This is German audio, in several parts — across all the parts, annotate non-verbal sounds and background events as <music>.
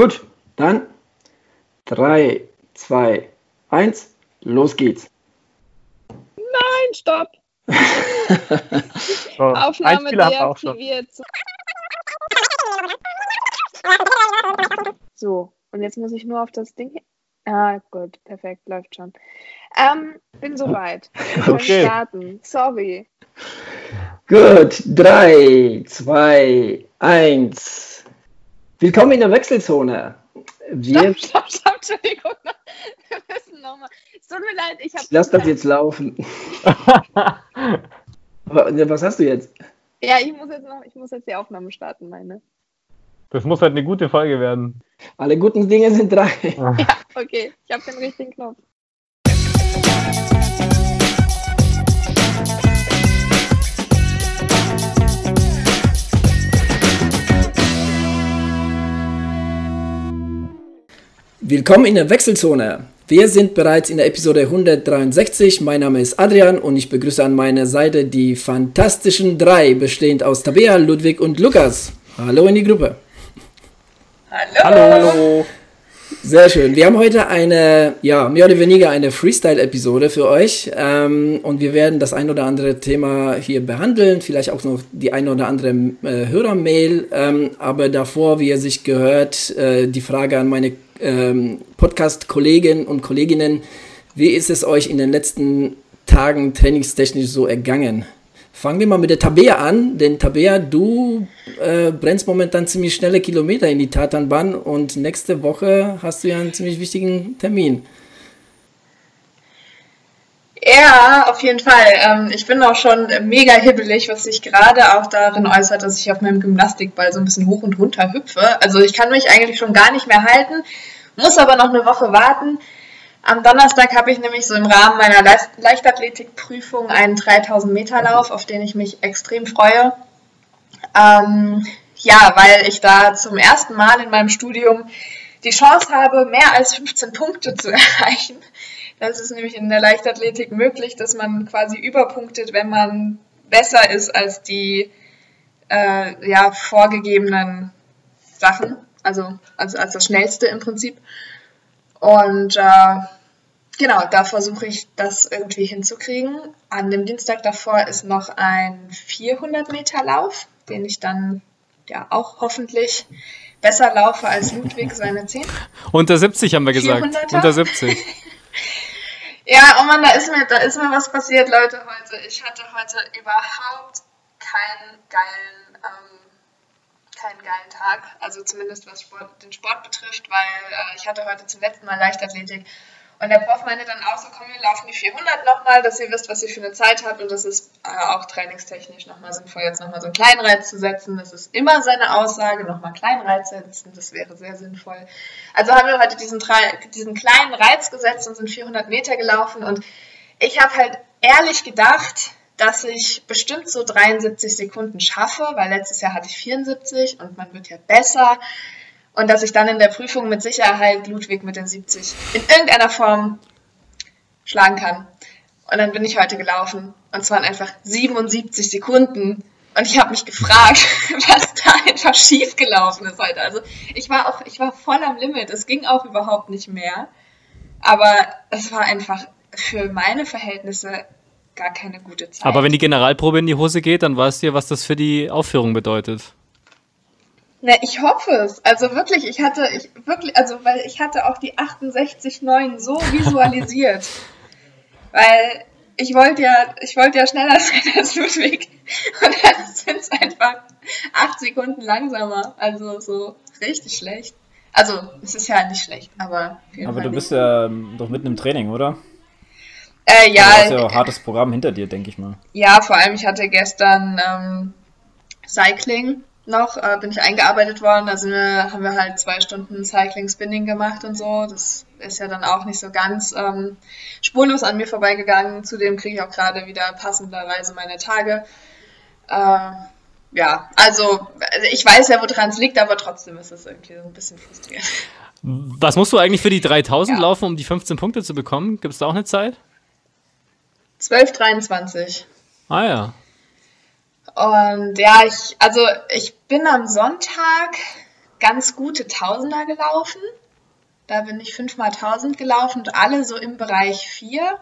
Gut, dann 3, 2, 1, los geht's. Nein, stopp. so, <laughs> Aufnahme deaktiviert. So, und jetzt muss ich nur auf das Ding. Ah, gut, perfekt, läuft schon. Ähm, bin soweit. Wir okay. starten. Sorry. Gut, 3, 2, 1. Willkommen in der Wechselzone. Wir stopp, stopp, stopp, Entschuldigung. Wir müssen nochmal. Es tut mir leid, ich habe. Lass das jetzt laufen. <laughs> Was hast du jetzt? Ja, ich muss jetzt noch, ich muss jetzt die Aufnahme starten, meine. Das muss halt eine gute Folge werden. Alle guten Dinge sind drei. <laughs> Ja, okay. Ich habe den richtigen Knopf. Willkommen in der Wechselzone. Wir sind bereits in der Episode 163. Mein Name ist Adrian und ich begrüße an meiner Seite die fantastischen drei, bestehend aus Tabea, Ludwig und Lukas. Hallo in die Gruppe. Hallo. Hallo. Sehr schön. Wir haben heute eine, ja, mehr oder weniger eine Freestyle-Episode für euch. Ähm, und wir werden das ein oder andere Thema hier behandeln, vielleicht auch noch die ein oder andere äh, Hörermail. Ähm, aber davor, wie ihr sich gehört, äh, die Frage an meine ähm, Podcast-Kollegen und Kolleginnen, wie ist es euch in den letzten Tagen trainingstechnisch so ergangen? Fangen wir mal mit der Tabea an, denn Tabea, du äh, brennst momentan ziemlich schnelle Kilometer in die Tatanbahn und nächste Woche hast du ja einen ziemlich wichtigen Termin. Ja, auf jeden Fall. Ähm, ich bin auch schon mega hibbelig, was sich gerade auch darin äußert, dass ich auf meinem Gymnastikball so ein bisschen hoch und runter hüpfe. Also ich kann mich eigentlich schon gar nicht mehr halten, muss aber noch eine Woche warten. Am Donnerstag habe ich nämlich so im Rahmen meiner Leichtathletikprüfung einen 3000 Meter Lauf, auf den ich mich extrem freue. Ähm, ja, weil ich da zum ersten Mal in meinem Studium die Chance habe, mehr als 15 Punkte zu <laughs> erreichen. Das ist nämlich in der Leichtathletik möglich, dass man quasi überpunktet, wenn man besser ist als die äh, ja, vorgegebenen Sachen, also, also als das Schnellste im Prinzip. Und äh, genau, da versuche ich das irgendwie hinzukriegen. An dem Dienstag davor ist noch ein 400 Meter Lauf, den ich dann ja auch hoffentlich besser laufe als Ludwig seine 10. Unter 70 haben wir gesagt. 400er? Unter 70. <laughs> ja, oh Mann, da ist, mir, da ist mir was passiert, Leute, heute. Ich hatte heute überhaupt keinen geilen ähm, keinen geilen Tag, also zumindest was Sport, den Sport betrifft, weil äh, ich hatte heute zum letzten Mal Leichtathletik und der Prof meinte dann auch so, komm, wir laufen die 400 nochmal, dass ihr wisst, was ihr für eine Zeit habt und das ist äh, auch trainingstechnisch nochmal sinnvoll, jetzt nochmal so einen kleinen Reiz zu setzen. Das ist immer seine Aussage, nochmal kleinen Reiz setzen, das wäre sehr sinnvoll. Also haben wir heute diesen, diesen kleinen Reiz gesetzt und sind 400 Meter gelaufen und ich habe halt ehrlich gedacht, dass ich bestimmt so 73 Sekunden schaffe, weil letztes Jahr hatte ich 74 und man wird ja besser. Und dass ich dann in der Prüfung mit Sicherheit Ludwig mit den 70 in irgendeiner Form schlagen kann. Und dann bin ich heute gelaufen und es waren einfach 77 Sekunden. Und ich habe mich gefragt, <laughs> was da einfach schief gelaufen ist heute. Also ich war auch, ich war voll am Limit. Es ging auch überhaupt nicht mehr. Aber es war einfach für meine Verhältnisse gar keine gute Zeit. Aber wenn die Generalprobe in die Hose geht, dann weißt du ja, was das für die Aufführung bedeutet. Na, ich hoffe es. Also wirklich, ich hatte, ich wirklich, also weil ich hatte auch die 68,9 so <laughs> visualisiert. weil ich wollte ja, ich wollte ja schneller <laughs> sein als Ludwig. Und dann sind es einfach acht Sekunden langsamer. Also so richtig schlecht. Also, es ist ja nicht schlecht, aber. Aber du bist ja doch mitten im Training, oder? Äh, ja. Du hast ja auch hartes Programm hinter dir, denke ich mal. Ja, vor allem, ich hatte gestern ähm, Cycling noch, äh, bin ich eingearbeitet worden. Da sind wir, haben wir halt zwei Stunden Cycling Spinning gemacht und so. Das ist ja dann auch nicht so ganz ähm, spurlos an mir vorbeigegangen. Zudem kriege ich auch gerade wieder passenderweise meine Tage. Äh, ja, also ich weiß ja, woran es liegt, aber trotzdem ist es irgendwie so ein bisschen frustrierend. Was musst du eigentlich für die 3000 ja. laufen, um die 15 Punkte zu bekommen? Gibt es da auch eine Zeit? 12,23. Ah ja. Und ja, ich, also ich bin am Sonntag ganz gute Tausender gelaufen. Da bin ich fünfmal 1000 gelaufen und alle so im Bereich 4.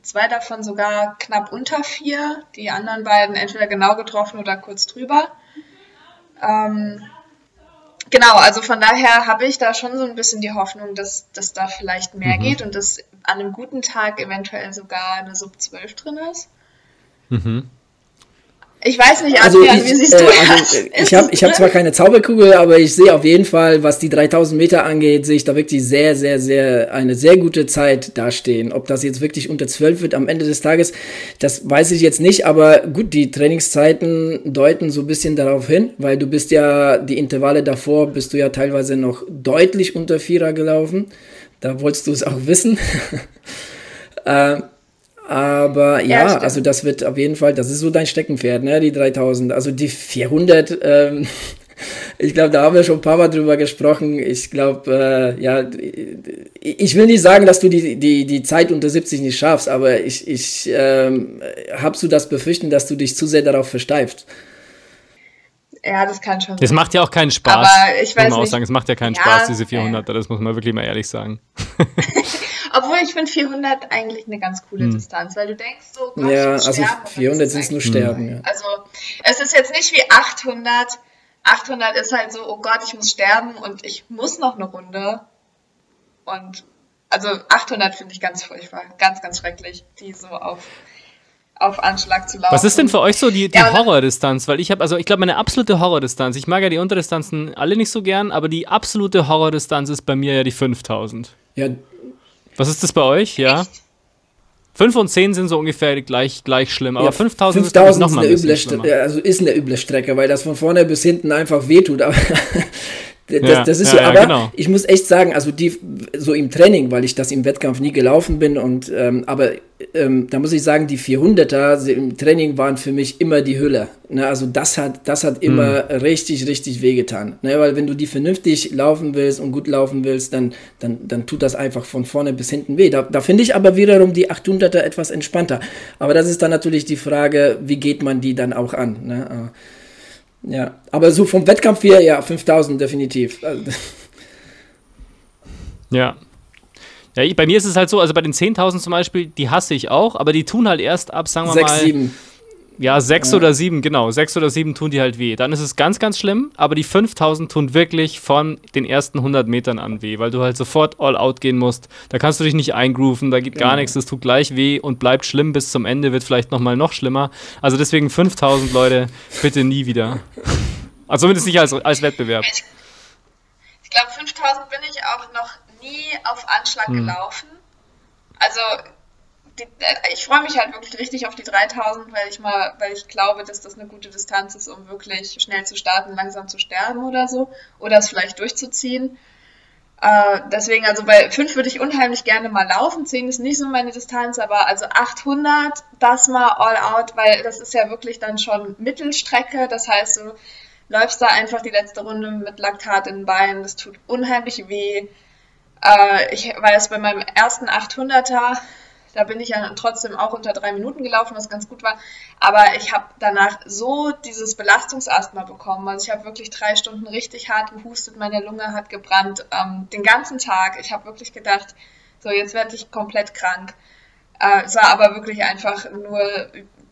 Zwei davon sogar knapp unter 4. Die anderen beiden entweder genau getroffen oder kurz drüber. Ähm, genau, also von daher habe ich da schon so ein bisschen die Hoffnung, dass, dass da vielleicht mehr mhm. geht und dass an einem guten Tag eventuell sogar eine Sub 12 drin ist. Mhm. Ich weiß nicht, also Adrian, ich, wie siehst du äh, also, Ich habe ich hab zwar keine Zauberkugel, aber ich sehe auf jeden Fall, was die 3000 Meter angeht, sehe ich da wirklich sehr, sehr, sehr, eine sehr gute Zeit dastehen. Ob das jetzt wirklich unter 12 wird am Ende des Tages, das weiß ich jetzt nicht, aber gut, die Trainingszeiten deuten so ein bisschen darauf hin, weil du bist ja, die Intervalle davor bist du ja teilweise noch deutlich unter Vierer gelaufen. Da wolltest du es auch wissen. <laughs> äh, aber ja, ja also das wird auf jeden Fall, das ist so dein Steckenpferd, ne, die 3000. Also die 400, ähm, <laughs> ich glaube, da haben wir schon ein paar Mal drüber gesprochen. Ich glaube, äh, ja, ich will nicht sagen, dass du die, die, die Zeit unter 70 nicht schaffst, aber ich, ich ähm, habe so das Befürchten, dass du dich zu sehr darauf versteifst. Ja, das kann schon. Das macht ja auch keinen Spaß. Aber ich weiß muss man auch sagen, es macht ja keinen ja, Spaß, diese 400 ja. das muss man wirklich mal ehrlich sagen. <laughs> Obwohl ich finde 400 eigentlich eine ganz coole hm. Distanz, weil du denkst so, Gott, ja, also 400 sind es nur sterben. Ja. Also es ist jetzt nicht wie 800. 800 ist halt so, oh Gott, ich muss sterben und ich muss noch eine Runde. Und also 800 finde ich ganz furchtbar, ganz, ganz schrecklich, die so auf auf Anschlag zu laufen. Was ist denn für euch so die, die ja, Horrordistanz? Weil ich habe, also ich glaube, meine absolute Horrordistanz, ich mag ja die Unterdistanzen alle nicht so gern, aber die absolute Horrordistanz ist bei mir ja die 5000. Ja, was ist das bei euch? Ja. 5 und 10 sind so ungefähr gleich, gleich schlimm, aber ja, 5000 ist, ist noch mal eine üble Strecke, also ist eine üble Strecke, weil das von vorne bis hinten einfach wehtut, aber das, ja, das ist so, ja, aber genau. ich muss echt sagen, also die so im Training, weil ich das im Wettkampf nie gelaufen bin und ähm, aber ähm, da muss ich sagen, die 400er im Training waren für mich immer die Hülle. Ne? Also das hat, das hat immer mhm. richtig, richtig wehgetan. Ne? Weil wenn du die vernünftig laufen willst und gut laufen willst, dann, dann, dann tut das einfach von vorne bis hinten weh. Da, da finde ich aber wiederum die 800er etwas entspannter. Aber das ist dann natürlich die Frage, wie geht man die dann auch an? Ne? Ja, aber so vom Wettkampf her, ja, 5000 definitiv. Also, ja, ja, bei mir ist es halt so, also bei den 10.000 zum Beispiel, die hasse ich auch, aber die tun halt erst ab, sagen wir 6, mal. 7. Ja, 6 ja. oder 7, genau. 6 oder 7 tun die halt weh. Dann ist es ganz, ganz schlimm, aber die 5000 tun wirklich von den ersten 100 Metern an weh, weil du halt sofort all out gehen musst. Da kannst du dich nicht eingrooven, da geht genau. gar nichts, das tut gleich weh und bleibt schlimm bis zum Ende, wird vielleicht nochmal noch schlimmer. Also deswegen 5000 Leute, bitte nie wieder. <laughs> Also zumindest nicht als, als Wettbewerb. Ich, ich glaube, 5000 bin ich auch noch nie auf Anschlag hm. gelaufen. Also die, ich freue mich halt wirklich richtig auf die 3000, weil ich mal, weil ich glaube, dass das eine gute Distanz ist, um wirklich schnell zu starten, langsam zu sterben oder so, oder es vielleicht durchzuziehen. Äh, deswegen, also bei 5 würde ich unheimlich gerne mal laufen, 10 ist nicht so meine Distanz, aber also 800, das mal all out, weil das ist ja wirklich dann schon Mittelstrecke, das heißt, du läufst da einfach die letzte Runde mit Laktat in den Beinen, das tut unheimlich weh. Äh, ich weiß, bei meinem ersten 800er, da bin ich ja trotzdem auch unter drei Minuten gelaufen, was ganz gut war. Aber ich habe danach so dieses Belastungsasthma bekommen. Also ich habe wirklich drei Stunden richtig hart gehustet, meine Lunge hat gebrannt, ähm, den ganzen Tag. Ich habe wirklich gedacht, so jetzt werde ich komplett krank. Äh, es war aber wirklich einfach nur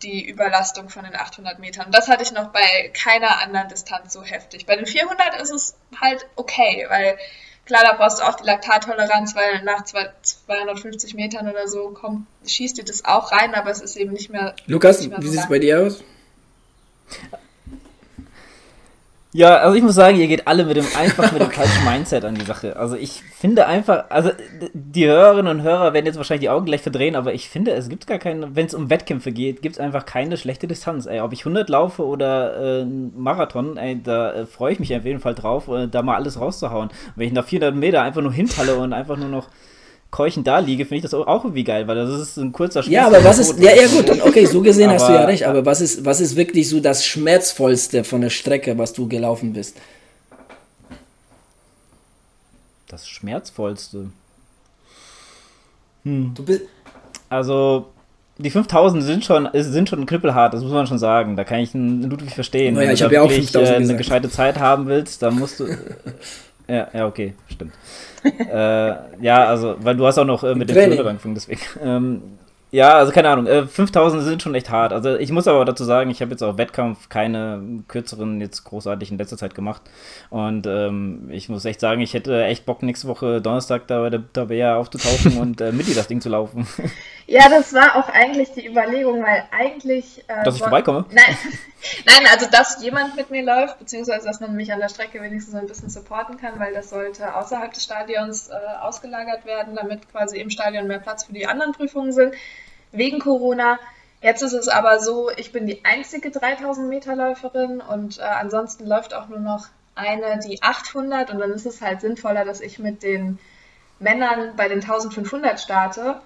die Überlastung von den 800 Metern. Das hatte ich noch bei keiner anderen Distanz so heftig. Bei den 400 ist es halt okay, weil Klar, da brauchst du auch die Laktattoleranz, weil nach 250 Metern oder so kommt, schießt dir das auch rein, aber es ist eben nicht mehr. Lukas, nicht mehr wie so sieht es bei dir aus? Ja, also ich muss sagen, ihr geht alle mit dem einfach mit dem <laughs> falschen Mindset an die Sache. Also ich finde einfach, also die Hörerinnen und Hörer werden jetzt wahrscheinlich die Augen gleich verdrehen, aber ich finde, es gibt gar keine, wenn es um Wettkämpfe geht, gibt es einfach keine schlechte Distanz. Ey, ob ich 100 laufe oder äh, Marathon, ey, da äh, freue ich mich auf jeden Fall drauf, äh, da mal alles rauszuhauen. wenn ich nach 400 Meter einfach nur hinfalle und einfach nur noch keuchend da liege, finde ich das auch irgendwie geil, weil das ist ein kurzer Spiel. Ja, aber was ist, ja, ja gut, okay, so gesehen hast du ja recht, aber was ist, was ist wirklich so das Schmerzvollste von der Strecke, was du gelaufen bist? Das Schmerzvollste? Hm. Du bist... Also, die 5000 sind schon, sind schon knüppelhart, das muss man schon sagen. Da kann ich einen Ludwig verstehen. Naja, Wenn ich du habe ja auch wirklich, 5000 äh, eine gescheite Zeit haben willst, dann musst du. <laughs> ja, ja, okay, stimmt. Äh, ja, also, weil du hast auch noch äh, mit dem Training. Flöter angefangen, deswegen. <laughs> Ähm, ja, also keine Ahnung, äh, 5000 sind schon echt hart. Also ich muss aber dazu sagen, ich habe jetzt auch Wettkampf keine kürzeren jetzt großartig in letzter Zeit gemacht. Und ähm, ich muss echt sagen, ich hätte echt Bock, nächste Woche Donnerstag da bei der Tabea aufzutauchen <laughs> und äh, mit dir das Ding zu laufen. Ja, das war auch eigentlich die Überlegung, weil eigentlich. Äh, Dass ich vorbeikomme? Nein, <laughs> nein, also dass jemand mit mir läuft, beziehungsweise dass man mich an der Strecke wenigstens ein bisschen supporten kann, weil das sollte außerhalb des Stadions äh, ausgelagert werden, damit quasi im Stadion mehr Platz für die anderen Prüfungen sind, wegen Corona. Jetzt ist es aber so, ich bin die einzige 3000 Meter Läuferin und äh, ansonsten läuft auch nur noch eine, die 800 und dann ist es halt sinnvoller, dass ich mit den Männern bei den 1500 starte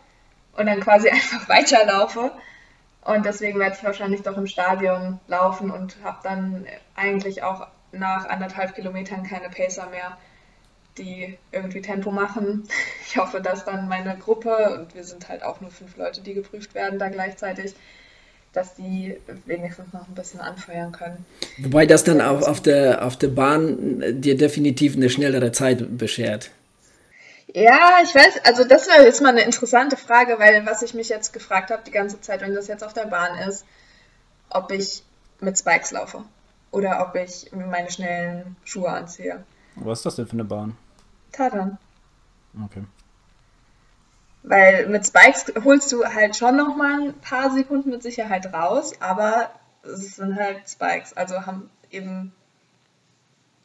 und dann quasi <laughs> einfach weiterlaufe. Und deswegen werde ich wahrscheinlich doch im Stadion laufen und habe dann eigentlich auch nach anderthalb Kilometern keine Pacer mehr, die irgendwie Tempo machen. <laughs> Ich hoffe, dass dann meine Gruppe, und wir sind halt auch nur fünf Leute, die geprüft werden da gleichzeitig, dass die wenigstens noch ein bisschen anfeuern können. Wobei das dann auch auf der, auf der Bahn äh, dir definitiv eine schnellere Zeit beschert. Ja, ich weiß, also das wäre jetzt mal eine interessante Frage, weil was ich mich jetzt gefragt habe die ganze Zeit, wenn das jetzt auf der Bahn ist, ob ich mit Spikes laufe oder ob ich meine schnellen Schuhe anziehe. Was ist das denn für eine Bahn? Tatan. Okay. Weil mit Spikes holst du halt schon noch mal ein paar Sekunden mit Sicherheit raus, aber es sind halt Spikes, also haben eben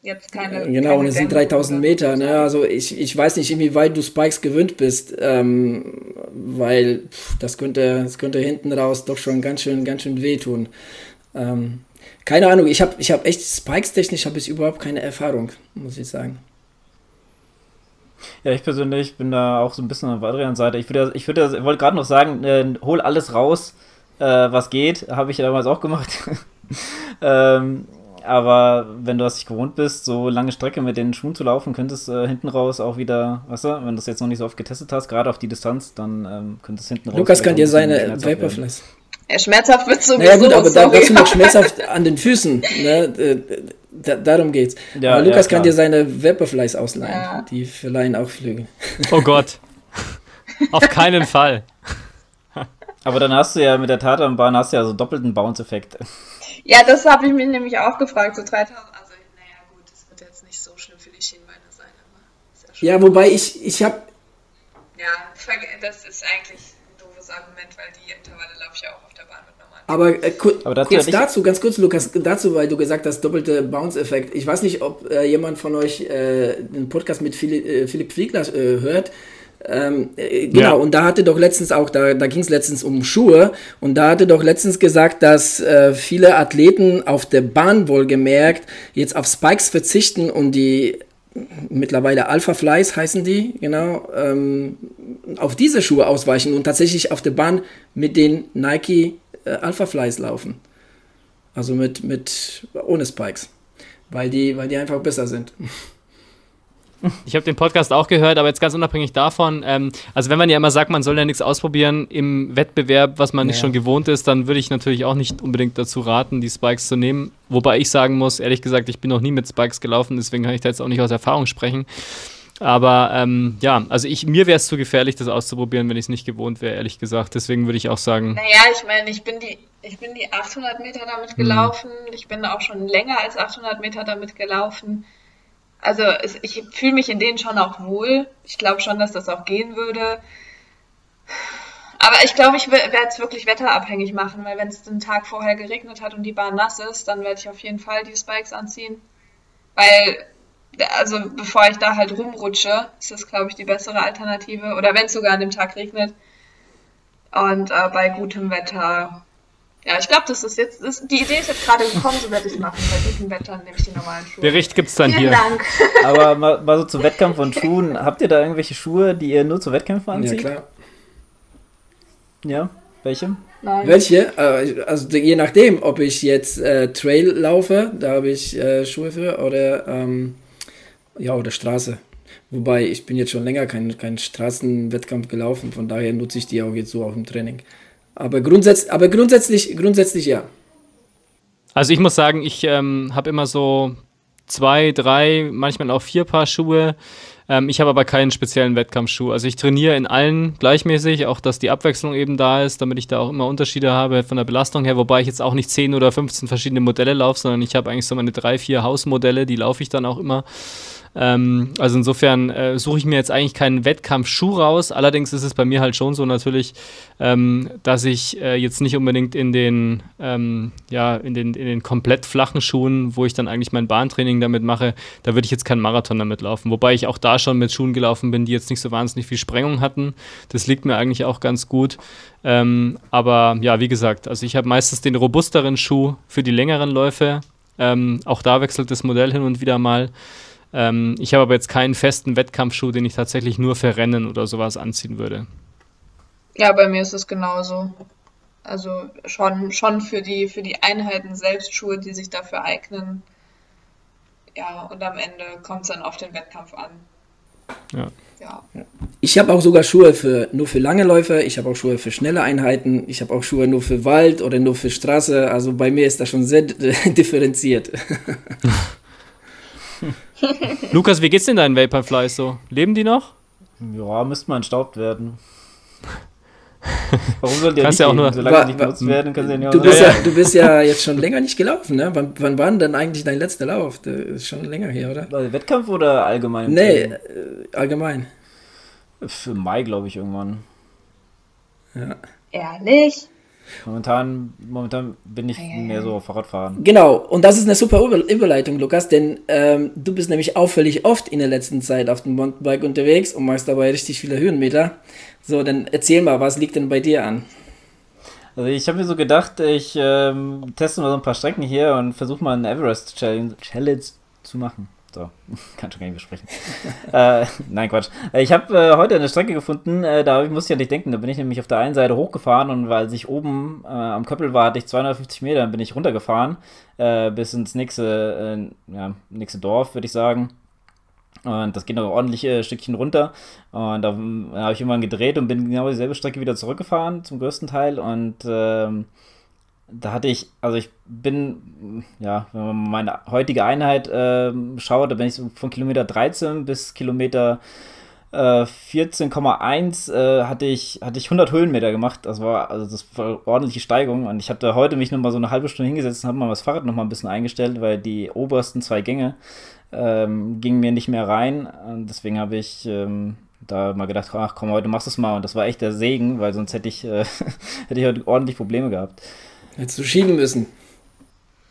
jetzt keine. Genau, keine und es sind Dämpfung 3000 oder Meter. Ne? Also ich, ich weiß nicht, inwieweit du Spikes gewöhnt bist, ähm, weil pff, das könnte, das könnte hinten raus doch schon ganz schön, ganz schön wehtun. Ähm, keine Ahnung, ich habe ich hab echt Spikes technisch habe ich überhaupt keine Erfahrung, muss ich sagen. Ja, ich persönlich bin da auch so ein bisschen auf Adrians Seite. Ich würde, ich würde, wollte gerade noch sagen, äh, hol alles raus, äh, was geht. Habe ich ja damals auch gemacht. <laughs> ähm, aber wenn du das nicht gewohnt bist, so lange Strecke mit den Schuhen zu laufen, könntest äh, hinten raus auch wieder, weißt du, wenn du das jetzt noch nicht so oft getestet hast, gerade auf die Distanz, dann ähm, könntest du hinten raus. Lukas kann dir seine schmerzhaft werden. Vaporflies. Ja, schmerzhaft wird sowieso. Naja gut, aber da, dazu <laughs> noch schmerzhaft an den Füßen. Ne? Äh, Da, darum geht's. Ja, aber Lukas ja, kann dir seine Vaporflies ausleihen. Ja. Die verleihen auch Flüge. <laughs> Oh Gott. Auf keinen Fall. Aber dann hast du ja mit der Tatanbahn hast du ja so doppelten Bounce-Effekt. Ja, das habe ich mich nämlich auch gefragt. So 3000, also naja gut, das wird jetzt nicht so schlimm für die Schienbeine sein, aber ist ja schon. Ja, wobei ich, ich habe Ja, das ist eigentlich ein doofes Argument, weil die Intervalle laufe ich ja auch auf der Bahn mit normalen. Aber, äh, ku Aber dazu kurz dazu, ganz kurz, Lukas, dazu, weil du gesagt hast, doppelte Bounce-Effekt. Ich weiß nicht, ob äh, jemand von euch äh, den Podcast mit Philipp, äh, Philipp Fiegler äh, hört. Ähm, äh, genau, Ja. und da hatte doch letztens auch, da, da ging es letztens um Schuhe und da hatte doch letztens gesagt, dass äh, viele Athleten auf der Bahn wohlgemerkt jetzt auf Spikes verzichten und die mittlerweile Alpha Flies heißen die, genau, ähm, auf diese Schuhe ausweichen und tatsächlich auf der Bahn mit den Nike äh, Alpha Flies laufen. Also mit, mit ohne Spikes. Weil die, weil die einfach besser sind. <laughs> Ich habe den Podcast auch gehört, aber jetzt ganz unabhängig davon, ähm, also wenn man ja immer sagt, man soll ja nichts ausprobieren im Wettbewerb, was man nicht Ja. schon gewohnt ist, dann würde ich natürlich auch nicht unbedingt dazu raten, die Spikes zu nehmen. Wobei ich sagen muss, ehrlich gesagt, ich bin noch nie mit Spikes gelaufen, deswegen kann ich da jetzt auch nicht aus Erfahrung sprechen. Aber ähm, ja, also ich, mir wäre es zu gefährlich, das auszuprobieren, wenn ich es nicht gewohnt wäre, ehrlich gesagt. Deswegen würde ich auch sagen, Naja, ich meine, ich bin die, ich bin die 800 Meter damit gelaufen. Ich bin auch schon länger als 800 Meter damit gelaufen. Also es, ich fühle mich in denen schon auch wohl. Ich glaube schon, dass das auch gehen würde. Aber ich glaube, ich werde es wirklich wetterabhängig machen, weil wenn es den Tag vorher geregnet hat und die Bahn nass ist, dann werde ich auf jeden Fall die Spikes anziehen. Weil, also bevor ich da halt rumrutsche, ist das, glaube ich, die bessere Alternative. Oder wenn es sogar an dem Tag regnet. Und äh, bei gutem Wetter. Ja, ich glaube, das ist jetzt. Das, die Idee ist jetzt gerade gekommen, so werde ich es machen. Bei gutem Wetter nehme ich die normalen Schuhe. Bericht gibt es dann Vielen hier. Dank. <laughs> Aber mal, mal so zu Wettkampf und Schuhen. Habt ihr da irgendwelche Schuhe, die ihr nur zu Wettkämpfen Ja, anzieht? klar. Ja? Welche? Nein. Welche? Äh, Also je nachdem, ob ich jetzt äh, Trail laufe, da habe ich äh, Schuhe für, oder ähm, ja, oder Straße. Wobei ich bin jetzt schon länger keinen kein Straßenwettkampf gelaufen, von daher nutze ich die auch jetzt so auch im Training. Aber, grundsätz aber grundsätzlich, grundsätzlich ja. Also ich muss sagen, ich ähm, habe immer so zwei, drei, manchmal auch vier Paar Schuhe. Ähm, ich habe aber keinen speziellen Wettkampfschuh. Also ich trainiere in allen gleichmäßig, auch dass die Abwechslung eben da ist, damit ich da auch immer Unterschiede habe von der Belastung her, wobei ich jetzt auch nicht 10 oder 15 verschiedene Modelle laufe, sondern ich habe eigentlich so meine drei, vier Hausmodelle, die laufe ich dann auch immer. Ähm, also insofern äh, suche ich mir jetzt eigentlich keinen Wettkampfschuh raus. Allerdings ist es bei mir halt schon so natürlich, ähm, dass ich äh, jetzt nicht unbedingt in den, ähm, ja, in den, in den komplett flachen Schuhen, wo ich dann eigentlich mein Bahntraining damit mache, da würde ich jetzt keinen Marathon damit laufen. Wobei ich auch da schon mit Schuhen gelaufen bin, die jetzt nicht so wahnsinnig viel Sprengung hatten. Das liegt mir eigentlich auch ganz gut. Ähm, aber ja, wie gesagt, also ich habe meistens den robusteren Schuh für die längeren Läufe. Ähm, auch da wechselt das Modell hin und wieder mal. Ähm, ich habe aber jetzt keinen festen Wettkampfschuh, den ich tatsächlich nur für Rennen oder sowas anziehen würde. Ja, bei mir ist es genauso. Also schon, schon für, die, für die Einheiten selbst Schuhe, die sich dafür eignen. Ja, und am Ende kommt es dann auf den Wettkampf an. Ja. ja. Ich habe auch sogar Schuhe für, nur für lange Läufer, ich habe auch Schuhe für schnelle Einheiten, ich habe auch Schuhe nur für Wald oder nur für Straße. Also bei mir ist das schon sehr <laughs> differenziert. <laughs> <laughs> Lukas, wie geht's denn deinen Vaporflies so? Leben die noch? Ja, müsste mal entstaubt werden. <laughs> Warum soll der nicht ja auch nur, solange war, nicht benutzt werden, kann ja du, bist ja, du bist ja jetzt schon länger nicht gelaufen, ne? Wann, wann war denn eigentlich dein letzter Lauf? Das ist schon länger her, oder? War Wettkampf oder allgemein? Nee, äh, allgemein. Für Mai, glaube ich, irgendwann. Ja. Ehrlich? Momentan, momentan bin ich mehr so Fahrradfahren. Genau, und das ist eine super Überleitung, Lukas, denn ähm, du bist nämlich auffällig oft in der letzten Zeit auf dem Mountainbike unterwegs und machst dabei richtig viele Höhenmeter. So, dann erzähl mal, was liegt denn bei dir an? Also ich habe mir so gedacht, ich ähm, teste mal so ein paar Strecken hier und versuche mal eine Everest Challenge, Challenge zu machen. So, <laughs> kann schon gar nicht mehr sprechen. <laughs> äh, nein, Quatsch. Äh, ich habe äh, heute eine Strecke gefunden, äh, da musste ich ja nicht denken. Da bin ich nämlich auf der einen Seite hochgefahren und weil ich oben äh, am Köppel war, hatte ich 250 Meter, dann bin ich runtergefahren äh, bis ins nächste, ja, nächste Dorf, würde ich sagen. Und das geht noch ordentlich ein Stückchen runter. Und da habe ich irgendwann gedreht und bin genau dieselbe Strecke wieder zurückgefahren, zum größten Teil. Und ähm, da hatte ich, also ich bin, ja, wenn man meine heutige Einheit äh, schaut, da bin ich so von Kilometer 13 bis Kilometer äh, 14,1 äh, hatte ich hatte ich 100 Höhenmeter gemacht. Das war also das war ordentliche Steigung und ich hatte heute mich noch mal so eine halbe Stunde hingesetzt und habe mal das Fahrrad noch mal ein bisschen eingestellt, weil die obersten zwei Gänge ähm, gingen mir nicht mehr rein und deswegen habe ich ähm, da mal gedacht, ach komm, heute machst du es mal und das war echt der Segen, weil sonst hätte ich äh, <laughs> hätte ich heute ordentlich Probleme gehabt. Hättest du schieben müssen.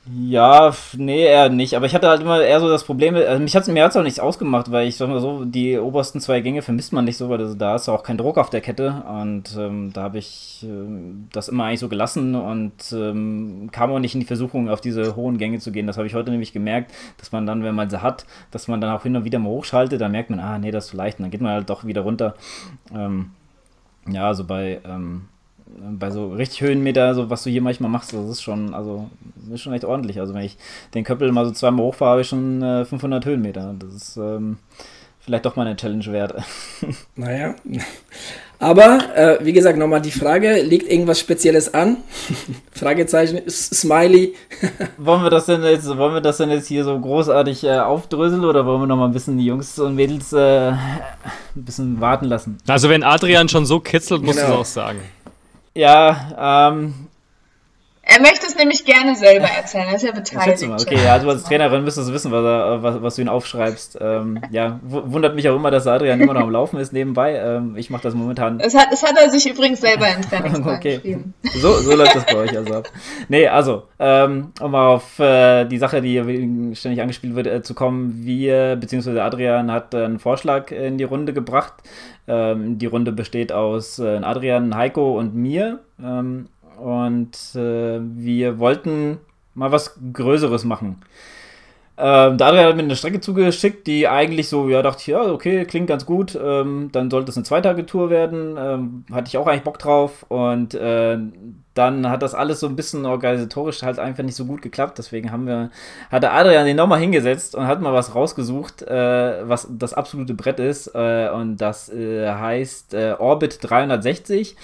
Ja, nee, eher nicht. Aber ich hatte halt immer eher so das Problem, also mich hat's, mir hat es auch nichts ausgemacht, weil ich sag mal so, die obersten zwei Gänge vermisst man nicht so, weil das, da ist auch kein Druck auf der Kette. Und ähm, da habe ich ähm, das immer eigentlich so gelassen und ähm, kam auch nicht in die Versuchung, auf diese hohen Gänge zu gehen. Das habe ich heute nämlich gemerkt, dass man dann, wenn man sie hat, dass man dann auch hin und wieder mal hochschaltet, dann merkt man, ah, nee, das ist zu leicht. Und dann geht man halt doch wieder runter. Ähm, ja, also bei ähm, bei so richtig Höhenmeter, so was du hier manchmal machst, das ist schon, also ist schon echt ordentlich. Also wenn ich den Köppel mal so zweimal hochfahre, habe ich schon äh, 500 Höhenmeter. Das ist ähm, vielleicht doch mal eine Challenge wert. <laughs> Naja. Aber, äh, wie gesagt, nochmal die Frage, liegt irgendwas Spezielles an? <laughs> Fragezeichen, Smiley. <laughs> wollen, wir das denn jetzt, wollen wir das denn jetzt hier so großartig äh, aufdröseln oder wollen wir nochmal ein bisschen die Jungs und Mädels äh, ein bisschen warten lassen? Also wenn Adrian schon so kitzelt, musst genau. du es auch sagen. Ja, ähm. Er möchte es nämlich gerne selber erzählen, er ist ja beteiligt. Okay, ja, also als Trainerin müsstest du wissen, was, er, was, was du ihn aufschreibst. Ähm, ja, wundert mich auch immer, dass Adrian immer noch am Laufen ist nebenbei. Ähm, ich mache das momentan. Es hat, es hat er sich übrigens selber in Trainingsplan <laughs> okay. geschrieben. So, so läuft das bei euch also ab. Nee, also, ähm, um auf äh, die Sache, die ständig angespielt wird, äh, zu kommen. Wir, beziehungsweise Adrian hat einen Vorschlag in die Runde gebracht. Ähm, die Runde besteht aus äh, Adrian, Heiko und mir. Ähm, und äh, wir wollten mal was Größeres machen. Ähm, der Adrian hat mir eine Strecke zugeschickt, die eigentlich so, ja, dachte ich, ja, okay, klingt ganz gut. Ähm, dann sollte es eine Zweitagetour werden. Ähm, hatte ich auch eigentlich Bock drauf. Und äh, dann hat das alles so ein bisschen organisatorisch halt einfach nicht so gut geklappt. Deswegen haben wir, hat der Adrian den nochmal hingesetzt und hat mal was rausgesucht, äh, was das absolute Brett ist. Äh, und das äh, heißt äh, Orbit 360.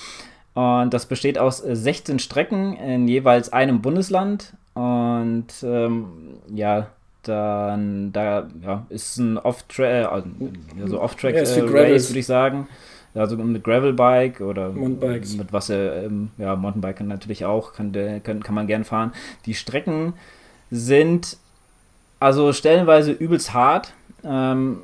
Und das besteht aus 16 Strecken in jeweils einem Bundesland. Und ähm, ja, dann da ja, ist ein Off-Track, also Off-Track ja, äh, Race, würde ich sagen. Also mit Gravelbike oder Mountainbikes. mit was ähm, ja, Mountainbike natürlich auch, kann, kann, kann man gern fahren. Die Strecken sind also stellenweise übelst hart. Ähm,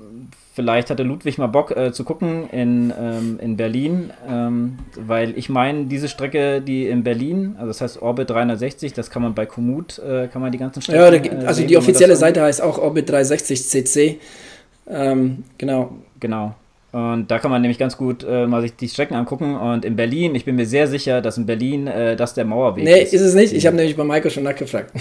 vielleicht hatte Ludwig mal Bock äh, zu gucken in, ähm, in Berlin, ähm, weil ich meine, diese Strecke, die in Berlin, also das heißt Orbit 360, das kann man bei Komoot, äh, kann man die ganzen Strecken. Ja, da, also sehen, die offizielle Seite heißt auch Orbit 360 CC. Ähm, genau. Genau. Und da kann man nämlich ganz gut äh, mal sich die Strecken angucken. Und in Berlin, ich bin mir sehr sicher, dass in Berlin äh, das der Mauerweg nee, ist. Nee, ist es nicht. Ich habe nämlich bei Michael schon nachgefragt.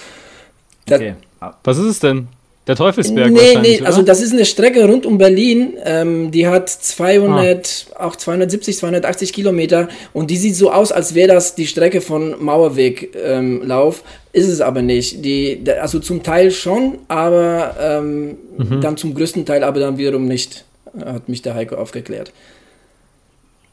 <laughs> okay. Was ist es denn? Der Teufelsberg Nee, nee, oder? also das ist eine Strecke rund um Berlin, ähm, die hat 200, ah. auch 270, 280 Kilometer und die sieht so aus, als wäre das die Strecke von Mauerweglauf, ähm, ist es aber nicht. Die, also zum Teil schon, aber ähm, mhm. dann zum größten Teil aber dann wiederum nicht, hat mich der Heiko aufgeklärt.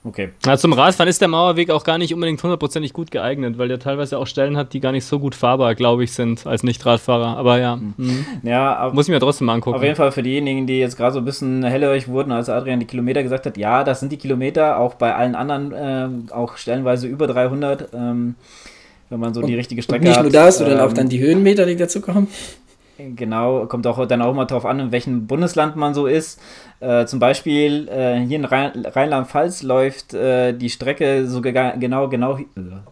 Okay. Ja, zum Radfahren ist der Mauerweg auch gar nicht unbedingt hundertprozentig gut geeignet, weil der teilweise auch Stellen hat, die gar nicht so gut fahrbar, glaube ich, sind als Nicht-Radfahrer. Aber ja, mhm. mhm. ja aber muss ich mir trotzdem mal angucken. Auf jeden Fall für diejenigen, die jetzt gerade so ein bisschen hellhörig wurden, als Adrian die Kilometer gesagt hat, ja, das sind die Kilometer, auch bei allen anderen, äh, auch stellenweise über 300, ähm, wenn man so und, die richtige Strecke hat. Nicht nur das, sondern ähm, auch dann die Höhenmeter, die dazu kommen. Genau, kommt auch dann auch mal drauf an, in welchem Bundesland man so ist. Äh, zum Beispiel äh, hier in Rheinland-Pfalz läuft äh, die Strecke so genau, genau,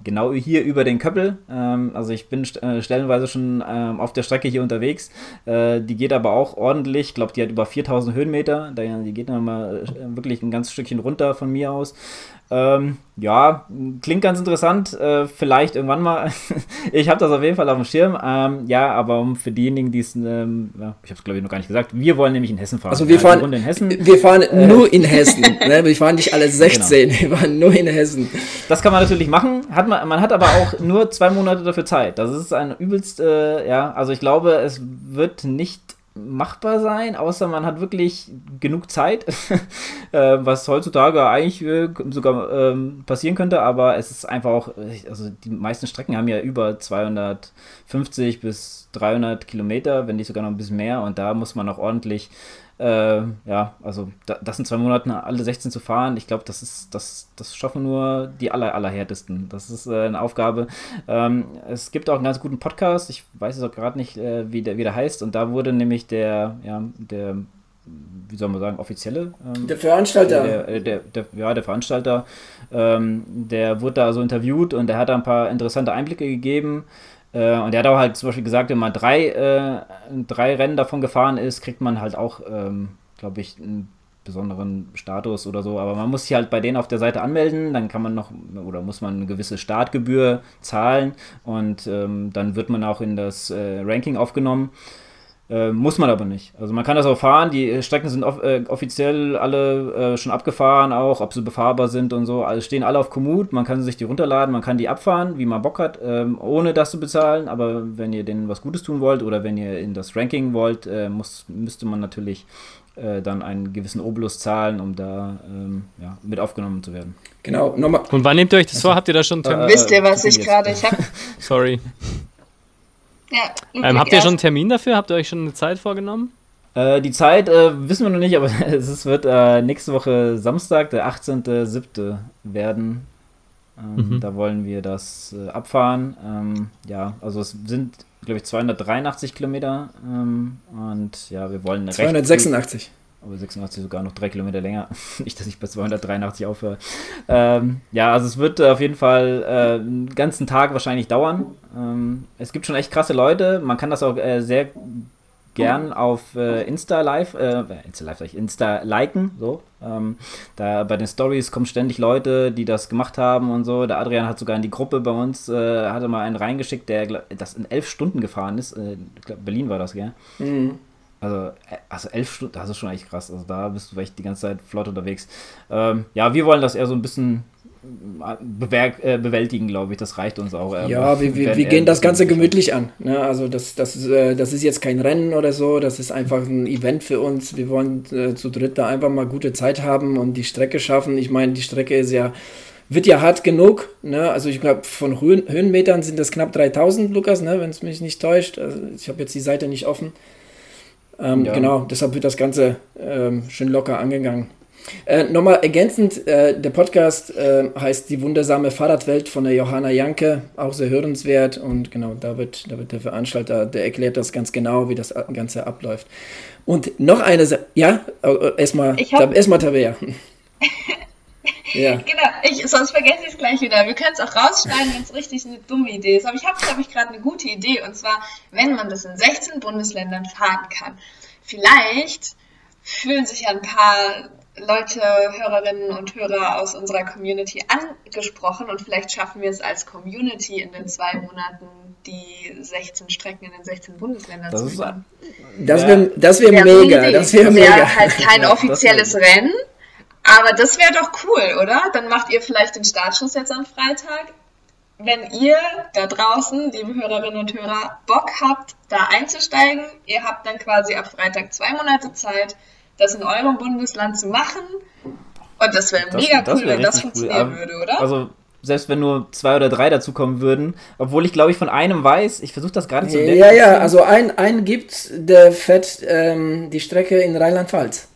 genau hier über den Köppel. Ähm, also ich bin st äh, stellenweise schon ähm, auf der Strecke hier unterwegs. Äh, die geht aber auch ordentlich. Ich glaube, die hat über 4000 Höhenmeter. Die geht dann mal äh, wirklich ein ganz Stückchen runter von mir aus. Ähm, ja, klingt ganz interessant. Äh, vielleicht irgendwann mal. <laughs> ich habe das auf jeden Fall auf dem Schirm. Ähm, ja, aber um für diejenigen, die es, ähm, ja, ich habe es glaube ich noch gar nicht gesagt, wir wollen nämlich in Hessen fahren. Also wir fahren in Hessen. Wir fahren äh, nur in Hessen. ne? Wir fahren nicht alle 16. <laughs> Genau. Wir fahren nur in Hessen. Das kann man natürlich machen. Hat man, man hat aber auch nur zwei Monate dafür Zeit. Das ist ein übelst, äh, ja, also ich glaube, es wird nicht machbar sein, außer man hat wirklich genug Zeit, <laughs> äh, was heutzutage eigentlich äh, sogar ähm, passieren könnte, aber es ist einfach auch, also die meisten Strecken haben ja über 250 bis 300 Kilometer, wenn nicht sogar noch ein bisschen mehr und da muss man auch ordentlich äh, ja, also da, das in zwei Monaten alle 16 zu fahren, ich glaube, das ist, das, das schaffen nur die aller, allerhärtesten. Das ist äh, eine Aufgabe. Ähm, es gibt auch einen ganz guten Podcast, ich weiß es auch gerade nicht, äh, wie, der, wie der heißt, und da wurde nämlich der, ja, der wie soll man sagen, offizielle. Ähm, der Veranstalter. Der, der, der, ja, der Veranstalter, ähm, der wurde da so interviewt und der hat da ein paar interessante Einblicke gegeben. Äh, und er hat auch halt zum Beispiel gesagt, wenn man drei, äh, drei Rennen davon gefahren ist, kriegt man halt auch, ähm, glaube ich, einen besonderen Status oder so. Aber man muss sich halt bei denen auf der Seite anmelden, dann kann man noch oder muss man eine gewisse Startgebühr zahlen und ähm, dann wird man auch in das äh, Ranking aufgenommen. Äh, muss man aber nicht. Also man kann das auch fahren. Die Strecken sind off äh, offiziell alle äh, schon abgefahren, auch ob sie befahrbar sind und so. Also stehen alle auf Komoot. Man kann sich die runterladen, man kann die abfahren, wie man Bock hat, ähm, ohne das zu bezahlen. Aber wenn ihr denen was Gutes tun wollt oder wenn ihr in das Ranking wollt, äh, muss, müsste man natürlich äh, dann einen gewissen Obolus zahlen, um da ähm, ja, mit aufgenommen zu werden. Genau. Nochmal. Und wann nehmt ihr euch das also, vor? Habt ihr da schon? Wisst ihr, was ich gerade? Ich habe. <laughs> Sorry. Ja, ähm, habt ihr schon einen Termin dafür? Habt ihr euch schon eine Zeit vorgenommen? Äh, die Zeit äh, wissen wir noch nicht, aber <laughs> es wird äh, nächste Woche Samstag, der 18.07. werden. Ähm, mhm. Da wollen wir das äh, abfahren. Ähm, ja, also es sind, glaube ich, 283 Kilometer. Ähm, und ja, wir wollen. 286 aber 86 sogar noch drei Kilometer länger. <laughs> Nicht, dass ich bei 283 aufhöre. Ähm, ja, also es wird auf jeden Fall äh, einen ganzen Tag wahrscheinlich dauern. Ähm, es gibt schon echt krasse Leute. Man kann das auch äh, sehr gern auf äh, Insta Live, äh, Insta Live, ich, Insta liken, so. Ähm, da bei den Stories kommen ständig Leute, die das gemacht haben und so. Der Adrian hat sogar in die Gruppe bei uns, äh, hatte mal einen reingeschickt, der das in elf Stunden gefahren ist. Äh, glaub, Berlin war das, gell? Mhm. Also, äh, also elf Stunden, das ist schon echt krass. Also da bist du echt die ganze Zeit flott unterwegs. Ähm, ja, wir wollen das eher so ein bisschen äh, äh, bewältigen, glaube ich. Das reicht uns auch. Ähm, ja, wir, wir, wir gehen das Ganze gemütlich an. Ne? Also das, das, ist, äh, das ist jetzt kein Rennen oder so, das ist einfach ein Event für uns. Wir wollen äh, zu dritt da einfach mal gute Zeit haben und die Strecke schaffen. Ich meine, die Strecke ist ja wird ja hart genug. Ne? Also ich glaube, von Höhen, Höhenmetern sind das knapp 3000, Lukas, ne? wenn es mich nicht täuscht. Also ich habe jetzt die Seite nicht offen. Ähm, ja. Genau, deshalb wird das Ganze ähm, schön locker angegangen. Äh, Nochmal ergänzend, äh, der Podcast äh, heißt Die wundersame Fahrradwelt von der Johanna Janke, auch sehr hörenswert und genau, da wird, da wird der Veranstalter, der erklärt das ganz genau, wie das Ganze abläuft. Und noch eine Sache, ja, äh, erstmal erstmal Tabea. <laughs> ja. Genau, ich, sonst vergesse ich es gleich wieder. Wir können es auch rausschneiden, wenn es richtig eine dumme Idee ist. Aber ich habe, glaube ich, gerade eine gute Idee. Und zwar, wenn man das in 16 Bundesländern fahren kann, vielleicht fühlen sich ein paar Leute, Hörerinnen und Hörer aus unserer Community angesprochen und vielleicht schaffen wir es als Community in den zwei Monaten die 16 Strecken in den 16 Bundesländern das zu fahren. Das wäre wär mega. Das wäre wär mega. halt kein ja, offizielles Rennen, aber das wäre doch cool, oder? Dann macht ihr vielleicht den Startschuss jetzt am Freitag. Wenn ihr da draußen, liebe Hörerinnen und Hörer, Bock habt, da einzusteigen, ihr habt dann quasi ab Freitag zwei Monate Zeit, das in eurem Bundesland zu machen. Und das wäre mega das, cool, wenn das funktionieren cool. würde, oder? Also selbst wenn nur zwei oder drei dazukommen würden, obwohl ich glaube ich von einem weiß, ich versuche das gerade zu entdecken. Ja, ja, also ein, ein gibt, der fährt ähm, die Strecke in Rheinland-Pfalz.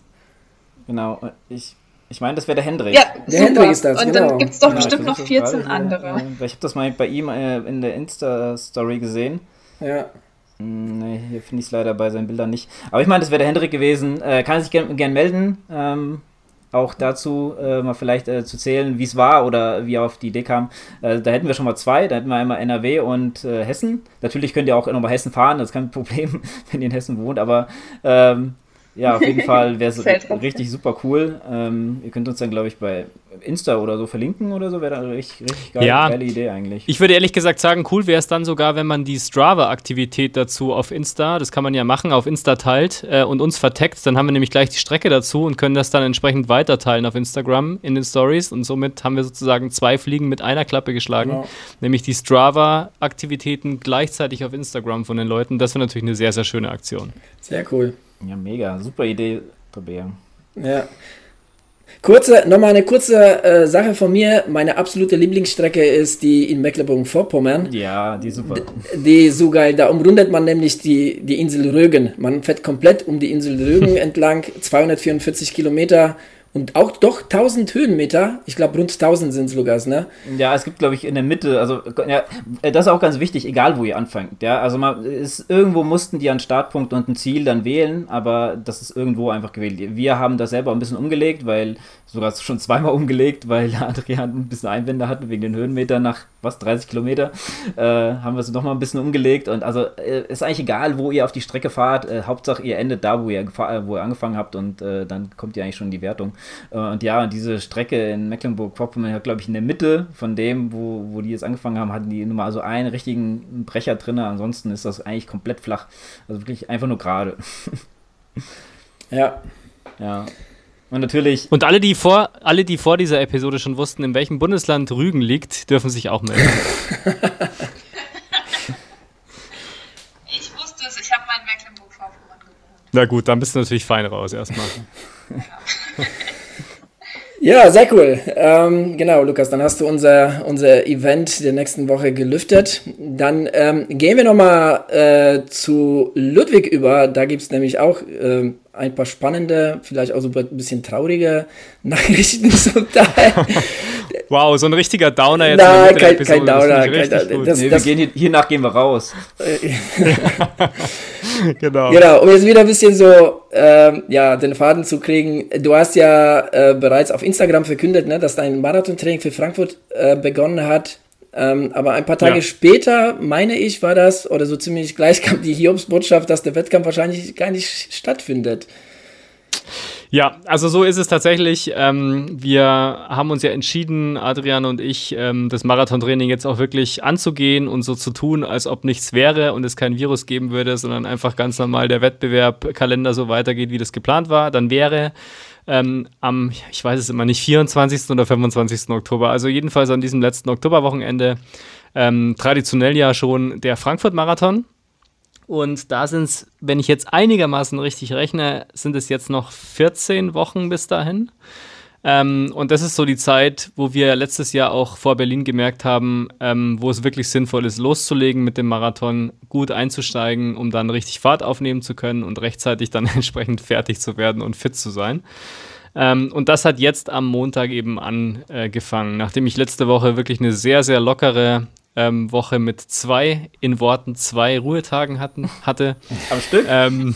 Genau, ich, ich meine, das wäre der Hendrik. Ja, der Hendrik ist das, Und genau. dann gibt es doch genau, bestimmt noch 14 andere. ich habe das mal bei ihm äh, in der Insta-Story gesehen. Ja. Hm, nee, hier finde ich es leider bei seinen Bildern nicht. Aber ich meine, das wäre der Hendrik gewesen. Äh, kann sich gerne gern melden. Ähm, auch dazu äh, mal vielleicht äh, zu zählen, wie es war oder wie er auf die Idee kam. Äh, da hätten wir schon mal zwei. Da hätten wir einmal NRW und äh, Hessen. Natürlich könnt ihr auch nochmal Hessen fahren. Das ist kein <laughs> Problem, wenn ihr in Hessen wohnt. Aber ähm, ja, auf jeden Fall wäre es <laughs> richtig super cool. Ähm, ihr könnt uns dann, glaube ich, bei Insta oder so verlinken oder so. Wäre eine richtig, richtig geile, ja, geile Idee eigentlich. Ich würde ehrlich gesagt sagen, cool wäre es dann sogar, wenn man die Strava-Aktivität dazu auf Insta, das kann man ja machen, auf Insta teilt äh, und uns verteckt. Dann haben wir nämlich gleich die Strecke dazu und können das dann entsprechend weiterteilen auf Instagram in den Stories. Und somit haben wir sozusagen zwei Fliegen mit einer Klappe geschlagen. Genau. Nämlich die Strava-Aktivitäten gleichzeitig auf Instagram von den Leuten. Das wäre natürlich eine sehr, sehr schöne Aktion. Sehr cool. Ja, mega. Super Idee, Tabea. Ja. Kurze, nochmal eine kurze äh, Sache von mir. Meine absolute Lieblingsstrecke ist die in Mecklenburg-Vorpommern. Ja, die super. D die so geil. Da umrundet man nämlich die, die Insel Rögen. Man fährt komplett um die Insel Rögen <laughs> entlang, 244 Kilometer und auch doch 1000 Höhenmeter. Ich glaube, rund 1000 sind es, Lukas, ne? Ja, es gibt, glaube ich, in der Mitte, also, ja, das ist auch ganz wichtig, egal wo ihr anfangt. Ja, also, man, ist, irgendwo mussten die einen Startpunkt und ein Ziel dann wählen, aber das ist irgendwo einfach gewählt. Wir haben das selber ein bisschen umgelegt, weil sogar schon zweimal <laughs> umgelegt, weil Adrian ein bisschen Einwände hatte wegen den Höhenmetern nach was 30 Kilometer. Äh, haben wir es nochmal ein bisschen umgelegt und also äh, ist eigentlich egal, wo ihr auf die Strecke fahrt. Äh, Hauptsache ihr endet da, wo ihr, wo ihr angefangen habt und äh, dann kommt ihr eigentlich schon in die Wertung. Äh, und ja, diese Strecke in Mecklenburg-Vorpommern hat, glaube ich, in der Mitte von dem, wo, wo die jetzt angefangen haben, hatten die nur mal so einen richtigen Brecher drin. Ansonsten ist das eigentlich komplett flach. Also wirklich einfach nur gerade. <laughs> ja. Ja. Und natürlich. Und alle, die vor, alle, die vor dieser Episode schon wussten, in welchem Bundesland Rügen liegt, dürfen sich auch melden. <laughs> ich wusste es, ich habe meinen Mecklenburg-Vorpommern gewohnt. Na gut, dann bist du natürlich fein raus erstmal. <laughs> ja. Ja, sehr cool. Ähm, genau, Lukas, dann hast du unser, unser Event der nächsten Woche gelüftet. Dann ähm, gehen wir nochmal äh, zu Ludwig über. Da gibt es nämlich auch äh, ein paar spannende, vielleicht auch so ein bisschen traurige <laughs> Nachrichten zum Teil. Wow, so ein richtiger Downer jetzt. Nein, kein, kein Downer. Kein, das, nee, das, wir gehen, hiernach gehen wir raus. <laughs> genau. Genau, um jetzt wieder ein bisschen so ähm, ja, den Faden zu kriegen. Du hast ja äh, bereits auf Instagram verkündet, ne, dass dein Marathontraining für Frankfurt äh, begonnen hat. Ähm, aber ein paar Tage ja. später, meine ich, war das, oder so ziemlich gleich <laughs> kam die Hiobsbotschaft, dass der Wettkampf wahrscheinlich gar nicht stattfindet. Ja, also so ist es tatsächlich. Ähm, wir haben uns ja entschieden, Adrian und ich, ähm, das Marathontraining jetzt auch wirklich anzugehen und so zu tun, als ob nichts wäre und es kein Virus geben würde, sondern einfach ganz normal der Wettbewerbkalender so weitergeht, wie das geplant war. Dann wäre ähm, am, ich weiß es immer nicht, 24. oder 25. Oktober, also jedenfalls an diesem letzten Oktoberwochenende, ähm, traditionell ja schon der Frankfurt-Marathon. Und da sind es, wenn ich jetzt einigermaßen richtig rechne, sind es jetzt noch 14 Wochen bis dahin. Ähm, und das ist so die Zeit, wo wir letztes Jahr auch vor Berlin gemerkt haben, ähm, wo es wirklich sinnvoll ist, loszulegen mit dem Marathon, gut einzusteigen, um dann richtig Fahrt aufnehmen zu können und rechtzeitig dann <laughs> entsprechend fertig zu werden und fit zu sein. Ähm, und das hat jetzt am Montag eben angefangen, nachdem ich letzte Woche wirklich eine sehr, sehr lockere ähm, Woche mit zwei, in Worten zwei Ruhetagen hatten, hatte. <laughs> Am Stück? Ähm,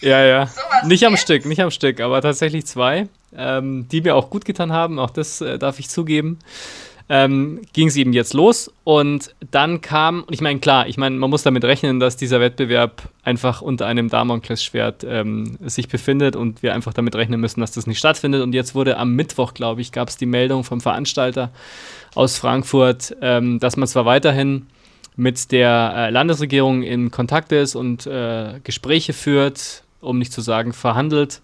ja, ja. So nicht am Stück, nicht am Stück, aber tatsächlich zwei, ähm, die mir auch gut getan haben. Auch das äh, darf ich zugeben. Ähm, ging es eben jetzt los und dann kam, und ich meine, klar, ich meine, man muss damit rechnen, dass dieser Wettbewerb einfach unter einem Damoklesschwert ähm, sich befindet und wir einfach damit rechnen müssen, dass das nicht stattfindet. Und jetzt wurde am Mittwoch, glaube ich, gab es die Meldung vom Veranstalter aus Frankfurt, ähm, dass man zwar weiterhin mit der äh, Landesregierung in Kontakt ist und äh, Gespräche führt, um nicht zu sagen verhandelt.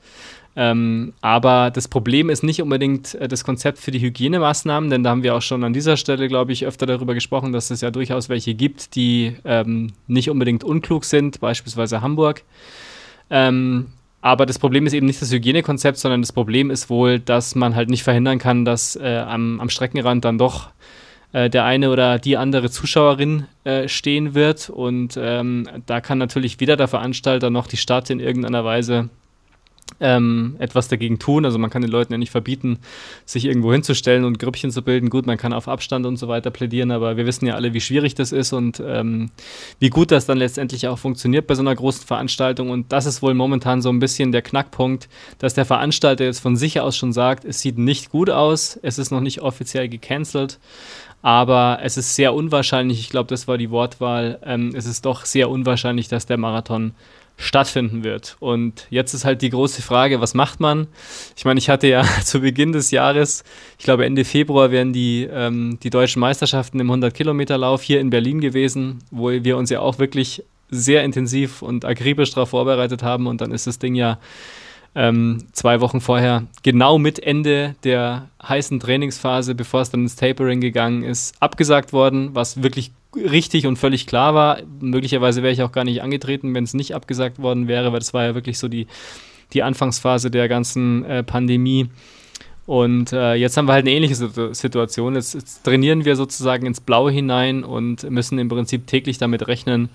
Ähm, aber das Problem ist nicht unbedingt äh, das Konzept für die Hygienemaßnahmen, denn da haben wir auch schon an dieser Stelle, glaube ich, öfter darüber gesprochen, dass es ja durchaus welche gibt, die ähm, nicht unbedingt unklug sind, beispielsweise Hamburg. Ähm, aber das Problem ist eben nicht das Hygienekonzept, sondern das Problem ist wohl, dass man halt nicht verhindern kann, dass äh, am, am Streckenrand dann doch äh, der eine oder die andere Zuschauerin äh, stehen wird. Und ähm, da kann natürlich weder der Veranstalter noch die Stadt in irgendeiner Weise ähm, etwas dagegen tun. Also man kann den Leuten ja nicht verbieten, sich irgendwo hinzustellen und Grüppchen zu bilden. Gut, man kann auf Abstand und so weiter plädieren, aber wir wissen ja alle, wie schwierig das ist und ähm, wie gut das dann letztendlich auch funktioniert bei so einer großen Veranstaltung. Und das ist wohl momentan so ein bisschen der Knackpunkt, dass der Veranstalter jetzt von sich aus schon sagt, es sieht nicht gut aus, es ist noch nicht offiziell gecancelt. Aber es ist sehr unwahrscheinlich, ich glaube, das war die Wortwahl, ähm, es ist doch sehr unwahrscheinlich, dass der Marathon stattfinden wird. Und jetzt ist halt die große Frage, was macht man? Ich meine, ich hatte ja <laughs> zu Beginn des Jahres, ich glaube Ende Februar wären die, ähm, die deutschen Meisterschaften im 100-Kilometer-Lauf hier in Berlin gewesen, wo wir uns ja auch wirklich sehr intensiv und akribisch darauf vorbereitet haben. Und dann ist das Ding ja ähm, zwei Wochen vorher, genau mit Ende der heißen Trainingsphase, bevor es dann ins Tapering gegangen ist, abgesagt worden, was wirklich richtig und völlig klar war. Möglicherweise wäre ich auch gar nicht angetreten, wenn es nicht abgesagt worden wäre, weil das war ja wirklich so die, die Anfangsphase der ganzen äh, Pandemie. Und äh, jetzt haben wir halt eine ähnliche Situation. Jetzt, jetzt, trainieren wir sozusagen ins Blaue hinein und müssen im Prinzip täglich damit rechnen,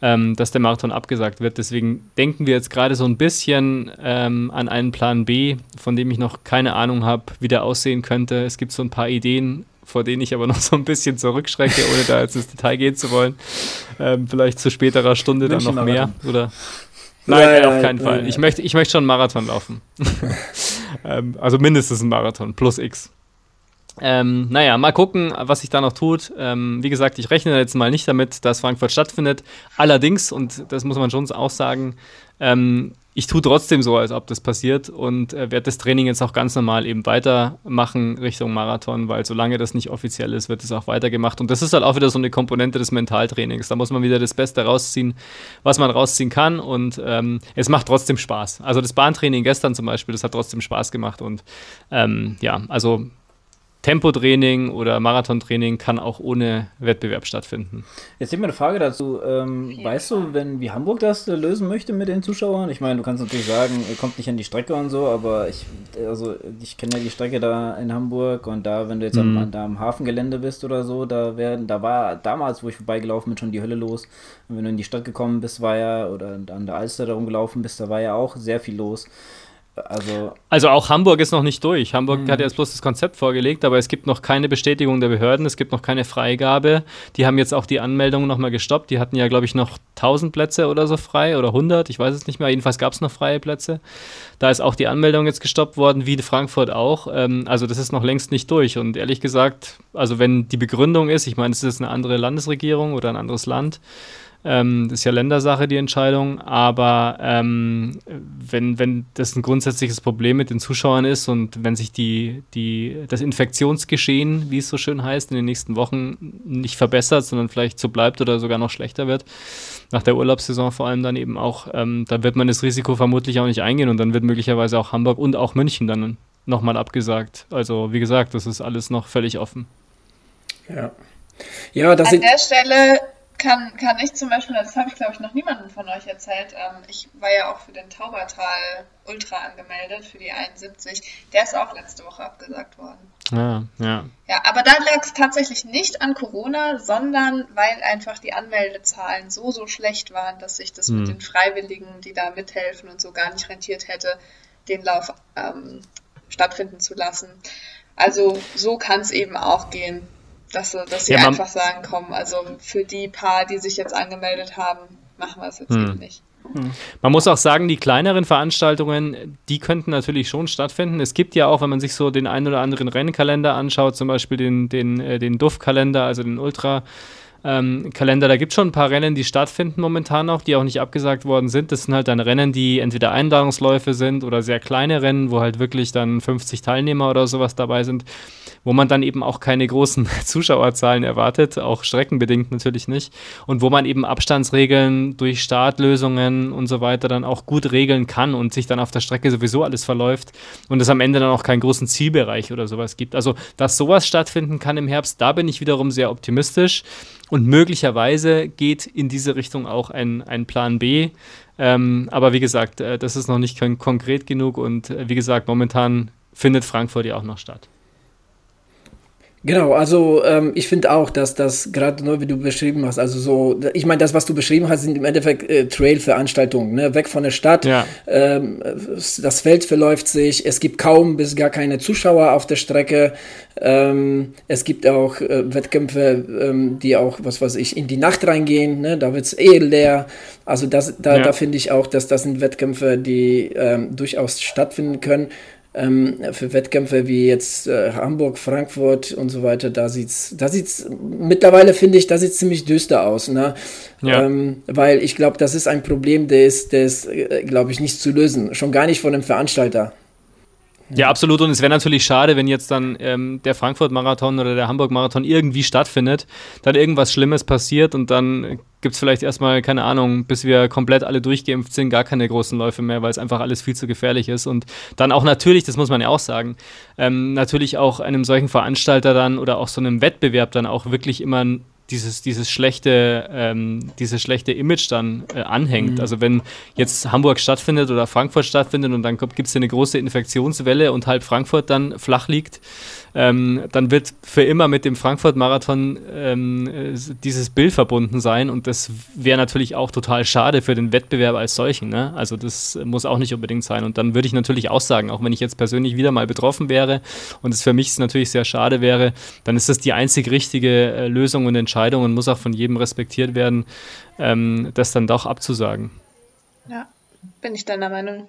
ähm, dass der Marathon abgesagt wird. Deswegen denken wir jetzt gerade so ein bisschen ähm, an einen Plan B, von dem ich noch keine Ahnung habe, wie der aussehen könnte. Es gibt so ein paar Ideen, vor denen ich aber noch so ein bisschen zurückschrecke, ohne da jetzt ins Detail gehen zu wollen. Ähm, vielleicht zu späterer Stunde dann noch mehr. Oder Nein, ja, auf keinen ja, Fall. Ich, möchte, ich möchte schon einen Marathon laufen. <laughs> ähm, also mindestens einen Marathon, plus X. Ähm, naja, mal gucken, was sich da noch tut. Ähm, wie gesagt, ich rechne jetzt mal nicht damit, dass Frankfurt stattfindet. Allerdings, und das muss man schon auch sagen, ähm, ich tue trotzdem so, als ob das passiert und äh, werde das Training jetzt auch ganz normal eben weitermachen Richtung Marathon, weil solange das nicht offiziell ist, wird es auch weitergemacht. Und das ist halt auch wieder so eine Komponente des Mentaltrainings. Da muss man wieder das Beste rausziehen, was man rausziehen kann. Und ähm, es macht trotzdem Spaß. Also das Bahntraining gestern zum Beispiel, das hat trotzdem Spaß gemacht. Und ähm, ja, also Tempotraining oder Marathontraining kann auch ohne Wettbewerb stattfinden. Jetzt habe ich eine Frage dazu. Ähm, weißt du, wenn wie Hamburg das äh, lösen möchte mit den Zuschauern? Ich meine, du kannst natürlich sagen, ihr kommt nicht an die Strecke und so, aber ich, also ich kenne ja die Strecke da in Hamburg und da, wenn du jetzt mhm. am, da am Hafengelände bist oder so, da werden, da war damals, wo ich vorbeigelaufen bin, schon die Hölle los. Und wenn du in die Stadt gekommen bist, war ja, oder an der Alster da rumgelaufen bist, da war ja auch sehr viel los. Also, also auch Hamburg ist noch nicht durch. Hamburg mh. hat jetzt bloß das Konzept vorgelegt, aber es gibt noch keine Bestätigung der Behörden, es gibt noch keine Freigabe. Die haben jetzt auch die Anmeldung nochmal gestoppt. Die hatten ja, glaube ich, noch 1000 Plätze oder so frei oder 100, ich weiß es nicht mehr. Jedenfalls gab es noch freie Plätze. Da ist auch die Anmeldung jetzt gestoppt worden, wie Frankfurt auch. Ähm, also das ist noch längst nicht durch. Und ehrlich gesagt, also wenn die Begründung ist, ich meine, es ist eine andere Landesregierung oder ein anderes Land, ähm, das ist ja Ländersache, die Entscheidung. Aber ähm, wenn, wenn das ein grundsätzliches Problem mit den Zuschauern ist und wenn sich die, die, das Infektionsgeschehen, wie es so schön heißt, in den nächsten Wochen nicht verbessert, sondern vielleicht so bleibt oder sogar noch schlechter wird, nach der Urlaubssaison vor allem dann eben auch, ähm, da wird man das Risiko vermutlich auch nicht eingehen und dann wird möglicherweise auch Hamburg und auch München dann nochmal abgesagt. Also wie gesagt, das ist alles noch völlig offen. Ja. Ja, das An der Stelle kann, kann ich zum Beispiel, das habe ich glaube ich noch niemandem von euch erzählt, ähm, ich war ja auch für den Taubertal Ultra angemeldet, für die 71. Der ist auch letzte Woche abgesagt worden. Ja, ja. Ja, aber da lag es tatsächlich nicht an Corona, sondern weil einfach die Anmeldezahlen so, so schlecht waren, dass sich das hm. mit den Freiwilligen, die da mithelfen und so gar nicht rentiert hätte, den Lauf ähm, stattfinden zu lassen. Also so kann es eben auch gehen, dass, dass sie ja, einfach sagen, komm, also für die paar, die sich jetzt angemeldet haben, machen wir es jetzt hm. eben nicht. Hm. Man muss auch sagen, die kleineren Veranstaltungen, die könnten natürlich schon stattfinden. Es gibt ja auch, wenn man sich so den einen oder anderen Rennkalender anschaut, zum Beispiel den, den, äh, den Duff-Kalender, also den Ultra- ähm, Kalender. Da gibt es schon ein paar Rennen, die stattfinden momentan noch, die auch nicht abgesagt worden sind. Das sind halt dann Rennen, die entweder Einladungsläufe sind oder sehr kleine Rennen, wo halt wirklich dann 50 Teilnehmer oder sowas dabei sind wo man dann eben auch keine großen <laughs> Zuschauerzahlen erwartet, auch streckenbedingt natürlich nicht. Und wo man eben Abstandsregeln durch Startlösungen und so weiter dann auch gut regeln kann und sich dann auf der Strecke sowieso alles verläuft und es am Ende dann auch keinen großen Zielbereich oder sowas gibt. Also, dass sowas stattfinden kann im Herbst, da bin ich wiederum sehr optimistisch. Und möglicherweise geht in diese Richtung auch ein, ein Plan B. Ähm, aber wie gesagt, äh, das ist noch nicht konkret genug und äh, wie gesagt, momentan findet Frankfurt ja auch noch statt. Genau, also ähm, ich finde auch, dass das gerade nur wie du beschrieben hast, also so, ich meine, das, was du beschrieben hast, sind im Endeffekt äh, Trail-Veranstaltungen, ne? weg von der Stadt. Ja. Ähm, das Feld verläuft sich, es gibt kaum bis gar keine Zuschauer auf der Strecke. Ähm, es gibt auch äh, Wettkämpfe, ähm, die auch, was weiß ich, in die Nacht reingehen, ne? da wird's eh leer. Also das, da, ja. da finde ich auch, dass das sind Wettkämpfe, die ähm, durchaus stattfinden können ähm, für Wettkämpfe wie jetzt äh, Hamburg, Frankfurt und so weiter, da sieht's, da sieht's mittlerweile finde ich, da sieht's ziemlich düster aus, ne? Ja. Ähm, weil ich glaube, das ist ein Problem, der ist, der ist, äh, glaube ich, nicht zu lösen, schon gar nicht von dem Veranstalter. Ja, absolut. Und es wäre natürlich schade, wenn jetzt dann ähm, der Frankfurt-Marathon oder der Hamburg-Marathon irgendwie stattfindet, dann irgendwas Schlimmes passiert und dann gibt es vielleicht erstmal, keine Ahnung, bis wir komplett alle durchgeimpft sind, gar keine großen Läufe mehr, weil es einfach alles viel zu gefährlich ist. Und dann auch natürlich, das muss man ja auch sagen, ähm, natürlich auch einem solchen Veranstalter dann oder auch so einem Wettbewerb dann auch wirklich immer dieses, dieses schlechte, ähm, dieses schlechte Image dann äh, anhängt. Mhm. Also wenn jetzt Hamburg stattfindet oder Frankfurt stattfindet und dann gibt es eine große Infektionswelle und halb Frankfurt dann flach liegt, ähm, dann wird für immer mit dem Frankfurt-Marathon ähm, dieses Bild verbunden sein und das wäre natürlich auch total schade für den Wettbewerb als solchen. Ne? Also das muss auch nicht unbedingt sein. Und dann würde ich natürlich auch sagen, auch wenn ich jetzt persönlich wieder mal betroffen wäre und es für mich natürlich sehr schade wäre, dann ist das die einzig richtige äh, Lösung und Entscheidung und muss auch von jedem respektiert werden, ähm, das dann doch abzusagen. Ja, bin ich deiner Meinung.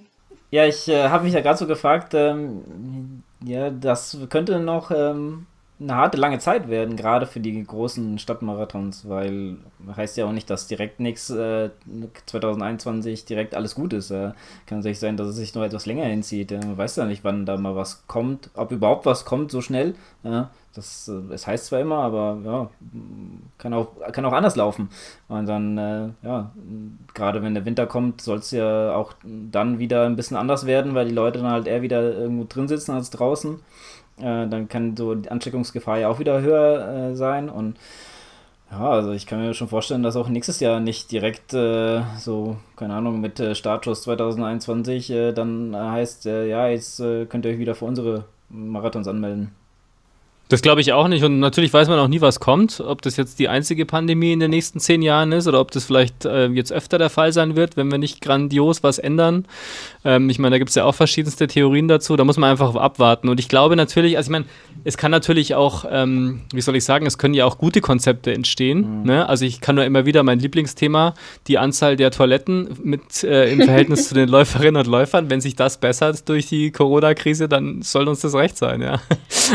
Ja, ich äh, habe mich ja gerade so gefragt, ähm, ja, das könnte noch ähm, eine harte, lange Zeit werden, gerade für die großen Stadtmarathons, weil heißt ja auch nicht, dass direkt nichts äh, 2021 direkt alles gut ist. Äh, kann natürlich sein, dass es sich noch etwas länger hinzieht. Äh, man weiß ja nicht, wann da mal was kommt, ob überhaupt was kommt so schnell. Ja, das, äh, heißt zwar immer, aber ja, kann auch, kann auch anders laufen. Und dann, äh, ja, gerade wenn der Winter kommt, soll es ja auch dann wieder ein bisschen anders werden, weil die Leute dann halt eher wieder irgendwo drin sitzen als draußen. Äh, dann kann so die Ansteckungsgefahr ja auch wieder höher äh, sein. Und ja, also ich kann mir schon vorstellen, dass auch nächstes Jahr nicht direkt äh, so, keine Ahnung, mit äh, Startschuss 2021 äh, dann heißt, äh, ja, jetzt könnt ihr euch wieder für unsere Marathons anmelden. Das glaube ich auch nicht. Und natürlich weiß man auch nie, was kommt. Ob das jetzt die einzige Pandemie in den nächsten zehn Jahren ist oder ob das vielleicht äh, jetzt öfter der Fall sein wird, wenn wir nicht grandios was ändern. Ähm, ich meine, da gibt es ja auch verschiedenste Theorien dazu. Da muss man einfach abwarten. Und ich glaube natürlich, also ich meine, es kann natürlich auch, ähm, wie soll ich sagen, es können ja auch gute Konzepte entstehen. Mhm. Ne? Also ich kann nur immer wieder mein Lieblingsthema, die Anzahl der Toiletten mit äh, im Verhältnis zu den <laughs> Läuferinnen und Läufern. Wenn sich das bessert durch die Corona-Krise, dann soll uns das recht sein, ja.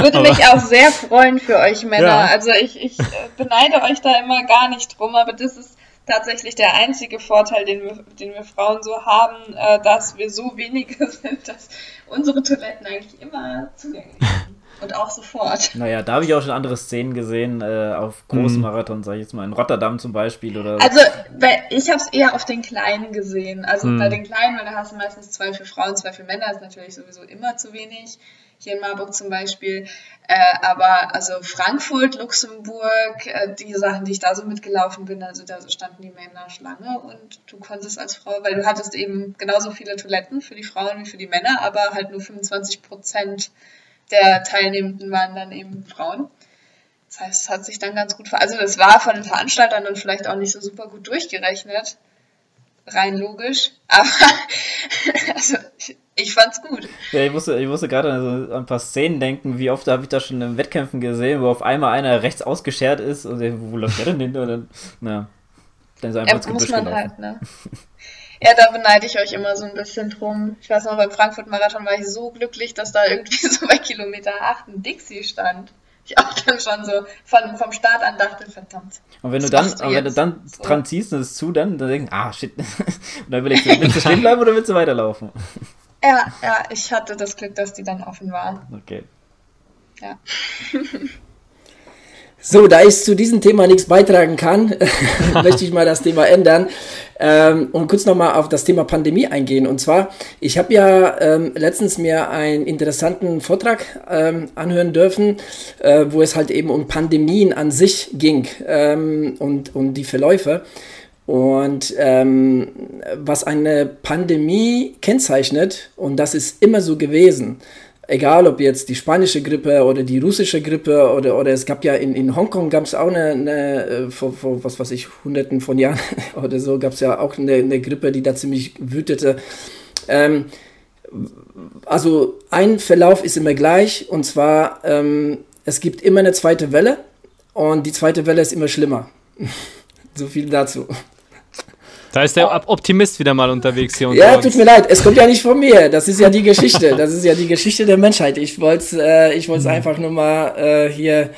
Würde aber, mich auch sehr freuen für euch Männer. Ja. Also ich, ich äh, beneide euch da immer gar nicht drum, aber das ist tatsächlich der einzige Vorteil, den wir, den wir Frauen so haben, äh, dass wir so wenige <laughs> sind, dass unsere Toiletten eigentlich immer zugänglich sind. Und auch sofort. Naja, da habe ich auch schon andere Szenen gesehen, äh, auf großen mhm. Marathons, sag ich jetzt mal, in Rotterdam zum Beispiel. Oder also, bei, ich habe es eher auf den Kleinen gesehen. Also mhm. bei den Kleinen, weil da hast du meistens zwei für Frauen, zwei für Männer, ist natürlich sowieso immer zu wenig hier in Marburg zum Beispiel. Äh, aber also Frankfurt, Luxemburg, äh, die Sachen, die ich da so mitgelaufen bin, also da standen die Männer Schlange und du konntest als Frau, weil du hattest eben genauso viele Toiletten für die Frauen wie für die Männer, aber halt nur 25 Prozent der Teilnehmenden waren dann eben Frauen. Das heißt, es hat sich dann ganz gut, ver also das war von den Veranstaltern dann vielleicht auch nicht so super gut durchgerechnet, rein logisch, <laughs> aber also ich, ich fand's gut. Ja, ich musste, ich musste gerade an so ein paar Szenen denken, wie oft habe ich das schon in Wettkämpfen gesehen, wo auf einmal einer rechts ausgeschert ist und wo läuft der denn hin? Und dann, na, dann ist er einfach ja, muss man halt, ne? <laughs> Ja, da beneide ich euch immer so ein bisschen drum. Ich weiß noch, beim Frankfurt-Marathon war ich so glücklich, dass da irgendwie <laughs> so bei Kilometer 8 ein Dixie stand. Ich auch dann schon so von, vom Start an dachte, verdammt. Und wenn du dann, du wenn du dann so. dran ziehst und es zu, dann, dann denkst ah, shit. <laughs> und dann will ich, willst du stehen bleiben oder willst du weiterlaufen? <laughs> Ja, ja, ich hatte das Glück, dass die dann offen waren. Okay. Ja. So, da ich zu diesem Thema nichts beitragen kann, <laughs> möchte ich mal das Thema ändern ähm, und kurz nochmal auf das Thema Pandemie eingehen. Und zwar, ich habe ja ähm, letztens mir einen interessanten Vortrag ähm, anhören dürfen, äh, wo es halt eben um Pandemien an sich ging ähm, und um die Verläufe. Und ähm, was eine Pandemie kennzeichnet, und das ist immer so gewesen, egal ob jetzt die spanische Grippe oder die russische Grippe oder, oder es gab ja in, in Hongkong gab es auch eine, eine äh, vor, vor, was weiß ich, hunderten von Jahren <laughs> oder so, gab es ja auch eine, eine Grippe, die da ziemlich wütete. Ähm, also ein Verlauf ist immer gleich und zwar, ähm, es gibt immer eine zweite Welle und die zweite Welle ist immer schlimmer. <laughs> so viel dazu. Da ist der Optimist wieder mal unterwegs hier. Ja, tut mir leid, es kommt ja nicht von mir. Das ist ja die Geschichte. Das ist ja die Geschichte der Menschheit. Ich wollte äh, ich mhm. einfach nur mal äh, hier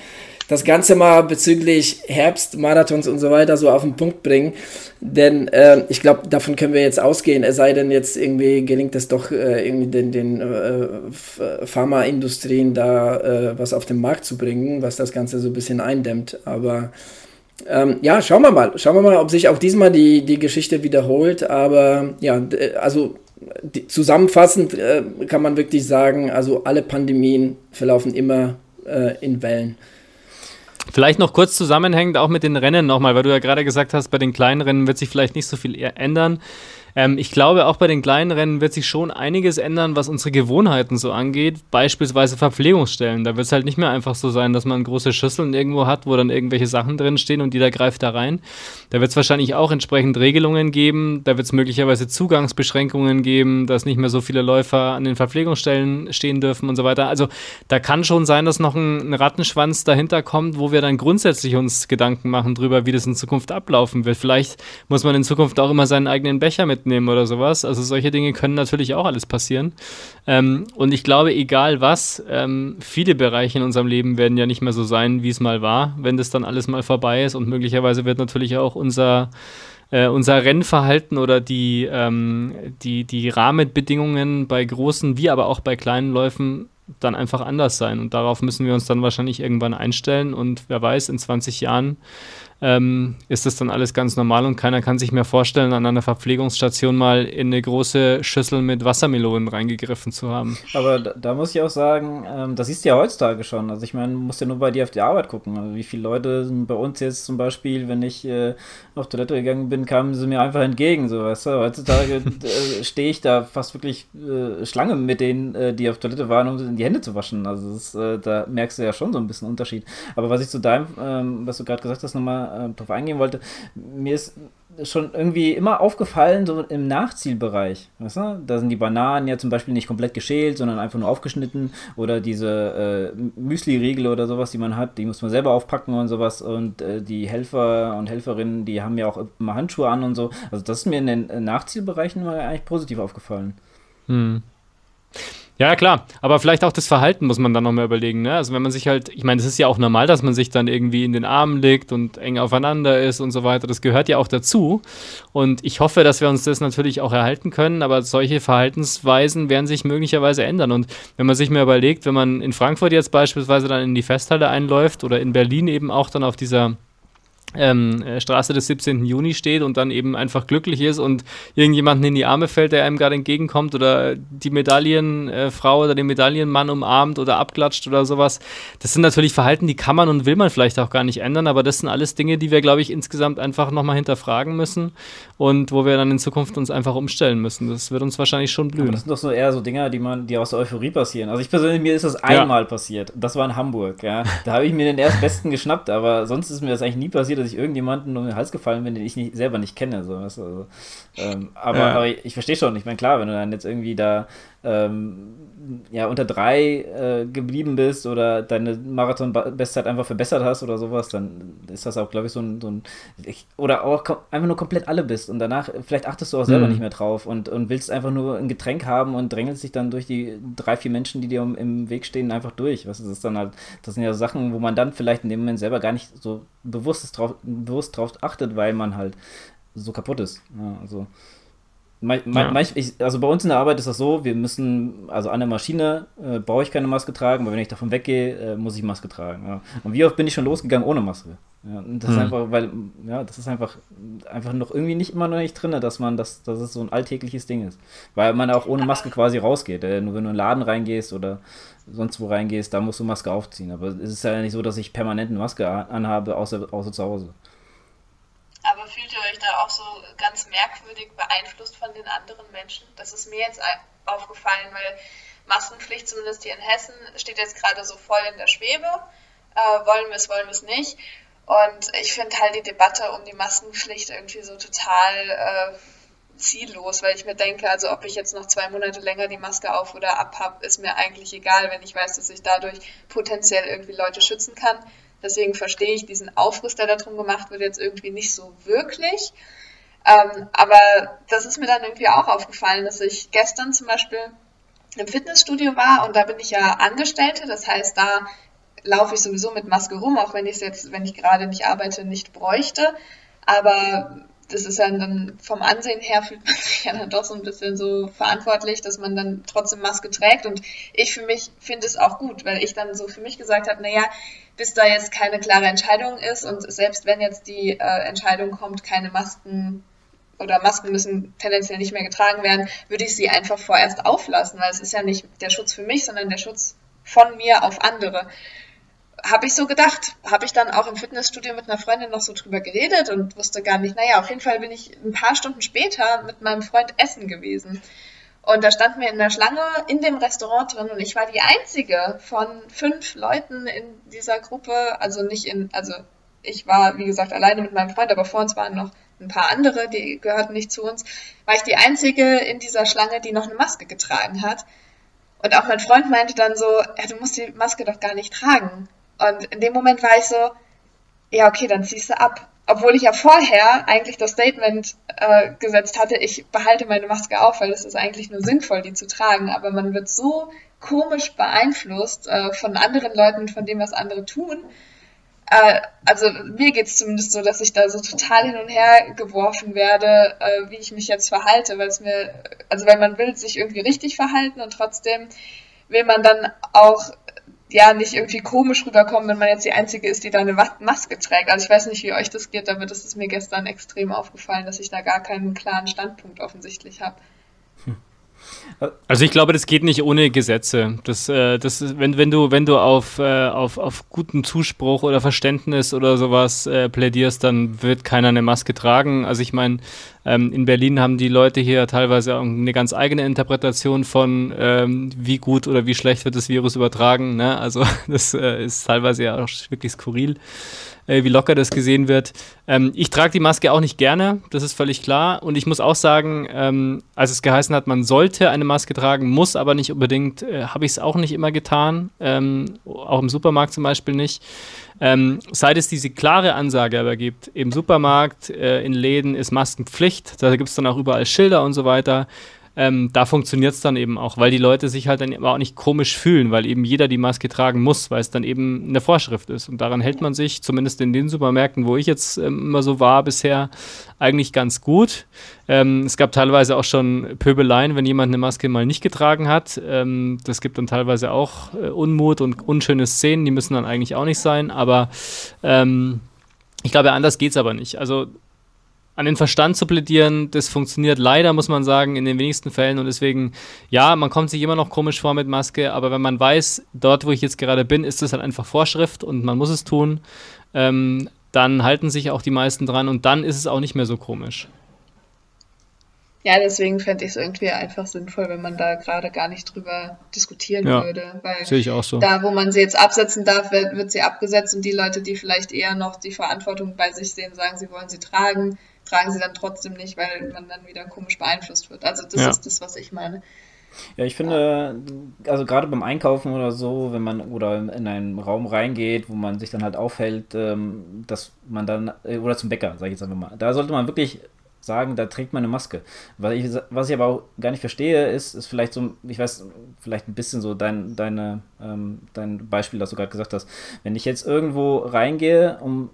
das Ganze mal bezüglich Herbst, Marathons und so weiter so auf den Punkt bringen. Denn äh, ich glaube, davon können wir jetzt ausgehen, es sei denn, jetzt irgendwie gelingt es doch äh, irgendwie den, den äh, Pharmaindustrien da äh, was auf den Markt zu bringen, was das Ganze so ein bisschen eindämmt. Aber ähm, ja, schauen wir mal. Schauen wir mal, ob sich auch diesmal die, die Geschichte wiederholt. Aber ja, also die, zusammenfassend äh, kann man wirklich sagen, also alle Pandemien verlaufen immer äh, in Wellen. Vielleicht noch kurz zusammenhängend auch mit den Rennen nochmal, weil du ja gerade gesagt hast, bei den kleinen Rennen wird sich vielleicht nicht so viel ändern. Ähm, ich glaube, auch bei den kleinen Rennen wird sich schon einiges ändern, was unsere Gewohnheiten so angeht. Beispielsweise Verpflegungsstellen. Da wird es halt nicht mehr einfach so sein, dass man große Schüsseln irgendwo hat, wo dann irgendwelche Sachen drinstehen und jeder greift da rein. Da wird es wahrscheinlich auch entsprechend Regelungen geben. Da wird es möglicherweise Zugangsbeschränkungen geben, dass nicht mehr so viele Läufer an den Verpflegungsstellen stehen dürfen und so weiter. Also da kann schon sein, dass noch ein, ein Rattenschwanz dahinter kommt, wo wir dann grundsätzlich uns Gedanken machen darüber, wie das in Zukunft ablaufen wird. Vielleicht muss man in Zukunft auch immer seinen eigenen Becher mit mitnehmen oder sowas. Also solche Dinge können natürlich auch alles passieren. Ähm, und ich glaube, egal was, ähm, viele Bereiche in unserem Leben werden ja nicht mehr so sein, wie es mal war, wenn das dann alles mal vorbei ist. Und möglicherweise wird natürlich auch unser äh, unser Rennverhalten oder die, ähm, die, die Rahmenbedingungen bei großen wie aber auch bei kleinen Läufen dann einfach anders sein. Und darauf müssen wir uns dann wahrscheinlich irgendwann einstellen. Und wer weiß, in 20 Jahren ähm, ist das dann alles ganz normal und keiner kann sich mehr vorstellen, an einer Verpflegungsstation mal in eine große Schüssel mit Wassermelonen reingegriffen zu haben. Aber da, da muss ich auch sagen, ähm, das siehst du ja heutzutage schon. Also ich meine, du musst ja nur bei dir auf die Arbeit gucken. Also wie viele Leute sind bei uns jetzt zum Beispiel, wenn ich äh, auf Toilette gegangen bin, kamen sie mir einfach entgegen. So, weißt du? Heutzutage <laughs> äh, stehe ich da fast wirklich äh, Schlange mit denen, äh, die auf Toilette waren, um die Hände zu waschen. Also das, äh, da merkst du ja schon so ein bisschen Unterschied. Aber was ich zu deinem, ähm, was du gerade gesagt hast, nochmal äh, drauf eingehen wollte, mir ist schon irgendwie immer aufgefallen, so im Nachzielbereich. Weißt du? Da sind die Bananen ja zum Beispiel nicht komplett geschält, sondern einfach nur aufgeschnitten. Oder diese äh, Müsli-Riegel oder sowas, die man hat, die muss man selber aufpacken und sowas. Und äh, die Helfer und Helferinnen, die haben ja auch immer Handschuhe an und so. Also das ist mir in den Nachzielbereichen immer eigentlich positiv aufgefallen. Hm. Ja, klar. Aber vielleicht auch das Verhalten muss man dann noch mal überlegen. Ne? Also wenn man sich halt, ich meine, es ist ja auch normal, dass man sich dann irgendwie in den Armen legt und eng aufeinander ist und so weiter. Das gehört ja auch dazu. Und ich hoffe, dass wir uns das natürlich auch erhalten können. Aber solche Verhaltensweisen werden sich möglicherweise ändern. Und wenn man sich mal überlegt, wenn man in Frankfurt jetzt beispielsweise dann in die Festhalle einläuft oder in Berlin eben auch dann auf dieser ähm, äh, Straße des 17. Juni steht und dann eben einfach glücklich ist und irgendjemanden in die Arme fällt, der einem gerade entgegenkommt oder die Medaillenfrau äh, oder den Medaillenmann umarmt oder abklatscht oder sowas. Das sind natürlich Verhalten, die kann man und will man vielleicht auch gar nicht ändern, aber das sind alles Dinge, die wir, glaube ich, insgesamt einfach nochmal hinterfragen müssen und wo wir dann in Zukunft uns einfach umstellen müssen. Das wird uns wahrscheinlich schon blühen. Aber das sind doch so eher so Dinge, die man, die aus der Euphorie passieren. Also ich persönlich, mir ist das einmal ja. passiert. Das war in Hamburg, ja. Da habe ich mir den erstbesten geschnappt, aber sonst ist mir das eigentlich nie passiert, dass ich irgendjemanden um den Hals gefallen bin, den ich nicht, selber nicht kenne. So, weißt du, also, ähm, aber, ja. aber, ich verstehe schon, ich meine, klar, wenn du dann jetzt irgendwie da ähm, ja, unter drei äh, geblieben bist oder deine Marathon-Bestzeit einfach verbessert hast oder sowas, dann ist das auch, glaube ich, so ein, so ein ich, oder auch einfach nur komplett alle bist und danach vielleicht achtest du auch selber mhm. nicht mehr drauf und, und willst einfach nur ein Getränk haben und drängelst dich dann durch die drei, vier Menschen, die dir im Weg stehen, einfach durch. Was das ist dann halt, das sind ja Sachen, wo man dann vielleicht in dem Moment selber gar nicht so bewusst drauf, bewusst drauf achtet, weil man halt so kaputt ist. Ja, also ja. ich, also bei uns in der Arbeit ist das so, wir müssen, also an der Maschine äh, brauche ich keine Maske tragen, aber wenn ich davon weggehe, äh, muss ich Maske tragen. Ja. Und wie oft bin ich schon losgegangen ohne Maske? Ja, das mhm. ist einfach, weil, ja, das ist einfach, einfach noch irgendwie nicht immer noch nicht drin, dass man, das, dass es so ein alltägliches Ding ist. Weil man auch ohne Maske quasi rausgeht. Äh, nur wenn du in den Laden reingehst oder sonst wo reingehst, da musst du Maske aufziehen. Aber es ist ja nicht so, dass ich permanent eine Maske anhabe, außer, außer zu Hause. Fühlt ihr euch da auch so ganz merkwürdig beeinflusst von den anderen Menschen? Das ist mir jetzt aufgefallen, weil Maskenpflicht, zumindest hier in Hessen, steht jetzt gerade so voll in der Schwebe. Äh, wollen wir es, wollen wir es nicht. Und ich finde halt die Debatte um die Maskenpflicht irgendwie so total äh, ziellos, weil ich mir denke, also ob ich jetzt noch zwei Monate länger die Maske auf oder ab habe, ist mir eigentlich egal, wenn ich weiß, dass ich dadurch potenziell irgendwie Leute schützen kann. Deswegen verstehe ich diesen Aufriss, der darum gemacht wird, jetzt irgendwie nicht so wirklich. Ähm, aber das ist mir dann irgendwie auch aufgefallen, dass ich gestern zum Beispiel im Fitnessstudio war und da bin ich ja Angestellte, das heißt, da laufe ich sowieso mit Maske rum, auch wenn ich es jetzt, wenn ich gerade nicht arbeite, nicht bräuchte. Aber das ist dann, dann vom Ansehen her fühlt man sich ja dann doch so ein bisschen so verantwortlich, dass man dann trotzdem Maske trägt. Und ich für mich finde es auch gut, weil ich dann so für mich gesagt habe, naja, bis da jetzt keine klare Entscheidung ist und selbst wenn jetzt die äh, Entscheidung kommt, keine Masken oder Masken müssen tendenziell nicht mehr getragen werden, würde ich sie einfach vorerst auflassen, weil es ist ja nicht der Schutz für mich, sondern der Schutz von mir auf andere habe ich so gedacht. Habe ich dann auch im Fitnessstudio mit einer Freundin noch so drüber geredet und wusste gar nicht, naja, auf jeden Fall bin ich ein paar Stunden später mit meinem Freund essen gewesen. Und da standen wir in der Schlange in dem Restaurant drin und ich war die einzige von fünf Leuten in dieser Gruppe, also nicht in, also ich war, wie gesagt, alleine mit meinem Freund, aber vor uns waren noch ein paar andere, die gehörten nicht zu uns, war ich die einzige in dieser Schlange, die noch eine Maske getragen hat. Und auch mein Freund meinte dann so, ja, du musst die Maske doch gar nicht tragen. Und in dem Moment war ich so, ja, okay, dann ziehst du ab. Obwohl ich ja vorher eigentlich das Statement äh, gesetzt hatte, ich behalte meine Maske auf, weil es ist eigentlich nur sinnvoll, die zu tragen. Aber man wird so komisch beeinflusst äh, von anderen Leuten, von dem, was andere tun. Äh, also mir geht es zumindest so, dass ich da so total hin und her geworfen werde, äh, wie ich mich jetzt verhalte, weil es mir, also weil man will sich irgendwie richtig verhalten und trotzdem will man dann auch ja nicht irgendwie komisch rüberkommen, wenn man jetzt die Einzige ist, die da eine Maske trägt. Also ich weiß nicht, wie euch das geht, aber das ist mir gestern extrem aufgefallen, dass ich da gar keinen klaren Standpunkt offensichtlich habe. Also ich glaube, das geht nicht ohne Gesetze. Das, äh, das, wenn, wenn du, wenn du auf, äh, auf, auf guten Zuspruch oder Verständnis oder sowas äh, plädierst, dann wird keiner eine Maske tragen. Also ich meine, ähm, in Berlin haben die Leute hier teilweise eine ganz eigene Interpretation von, ähm, wie gut oder wie schlecht wird das Virus übertragen. Ne? Also <laughs> das äh, ist teilweise ja auch wirklich skurril äh, wie locker das gesehen wird. Ähm, ich trage die Maske auch nicht gerne, das ist völlig klar. Und ich muss auch sagen, ähm, als es geheißen hat, man sollte eine Maske tragen, muss aber nicht unbedingt, äh, habe ich es auch nicht immer getan. Ähm, auch im Supermarkt zum Beispiel nicht. Ähm, seit es diese klare Ansage aber gibt, im Supermarkt, äh, in Läden ist Maskenpflicht, da gibt es dann auch überall Schilder und so weiter ähm, da funktioniert es dann eben auch, weil die Leute sich halt dann auch nicht komisch fühlen, weil eben jeder die Maske tragen muss, weil es dann eben eine Vorschrift ist. Und daran hält man sich, zumindest in den Supermärkten, wo ich jetzt ähm, immer so war bisher, eigentlich ganz gut. Ähm, es gab teilweise auch schon Pöbeleien, wenn jemand eine Maske mal nicht getragen hat. Ähm, das gibt dann teilweise auch äh, Unmut und unschöne Szenen, die müssen dann eigentlich auch nicht sein, aber ähm, ich glaube, anders geht es aber nicht. Also an den Verstand zu plädieren, das funktioniert leider, muss man sagen, in den wenigsten Fällen. Und deswegen, ja, man kommt sich immer noch komisch vor mit Maske, aber wenn man weiß, dort, wo ich jetzt gerade bin, ist das halt einfach Vorschrift und man muss es tun, ähm, dann halten sich auch die meisten dran und dann ist es auch nicht mehr so komisch. Ja, deswegen fände ich es irgendwie einfach sinnvoll, wenn man da gerade gar nicht drüber diskutieren ja, würde. Weil sehe ich auch so. Da, wo man sie jetzt absetzen darf, wird, wird sie abgesetzt und die Leute, die vielleicht eher noch die Verantwortung bei sich sehen, sagen, sie wollen sie tragen, tragen sie dann trotzdem nicht, weil man dann wieder komisch beeinflusst wird. Also das ja. ist das, was ich meine. Ja, ich finde, also gerade beim Einkaufen oder so, wenn man oder in einen Raum reingeht, wo man sich dann halt aufhält, ähm, dass man dann, äh, oder zum Bäcker, sage ich jetzt einfach mal, da sollte man wirklich sagen, da trägt man eine Maske. Was ich, was ich aber auch gar nicht verstehe, ist, ist vielleicht so, ich weiß, vielleicht ein bisschen so dein, deine, ähm, dein Beispiel, das du gerade gesagt hast. Wenn ich jetzt irgendwo reingehe, um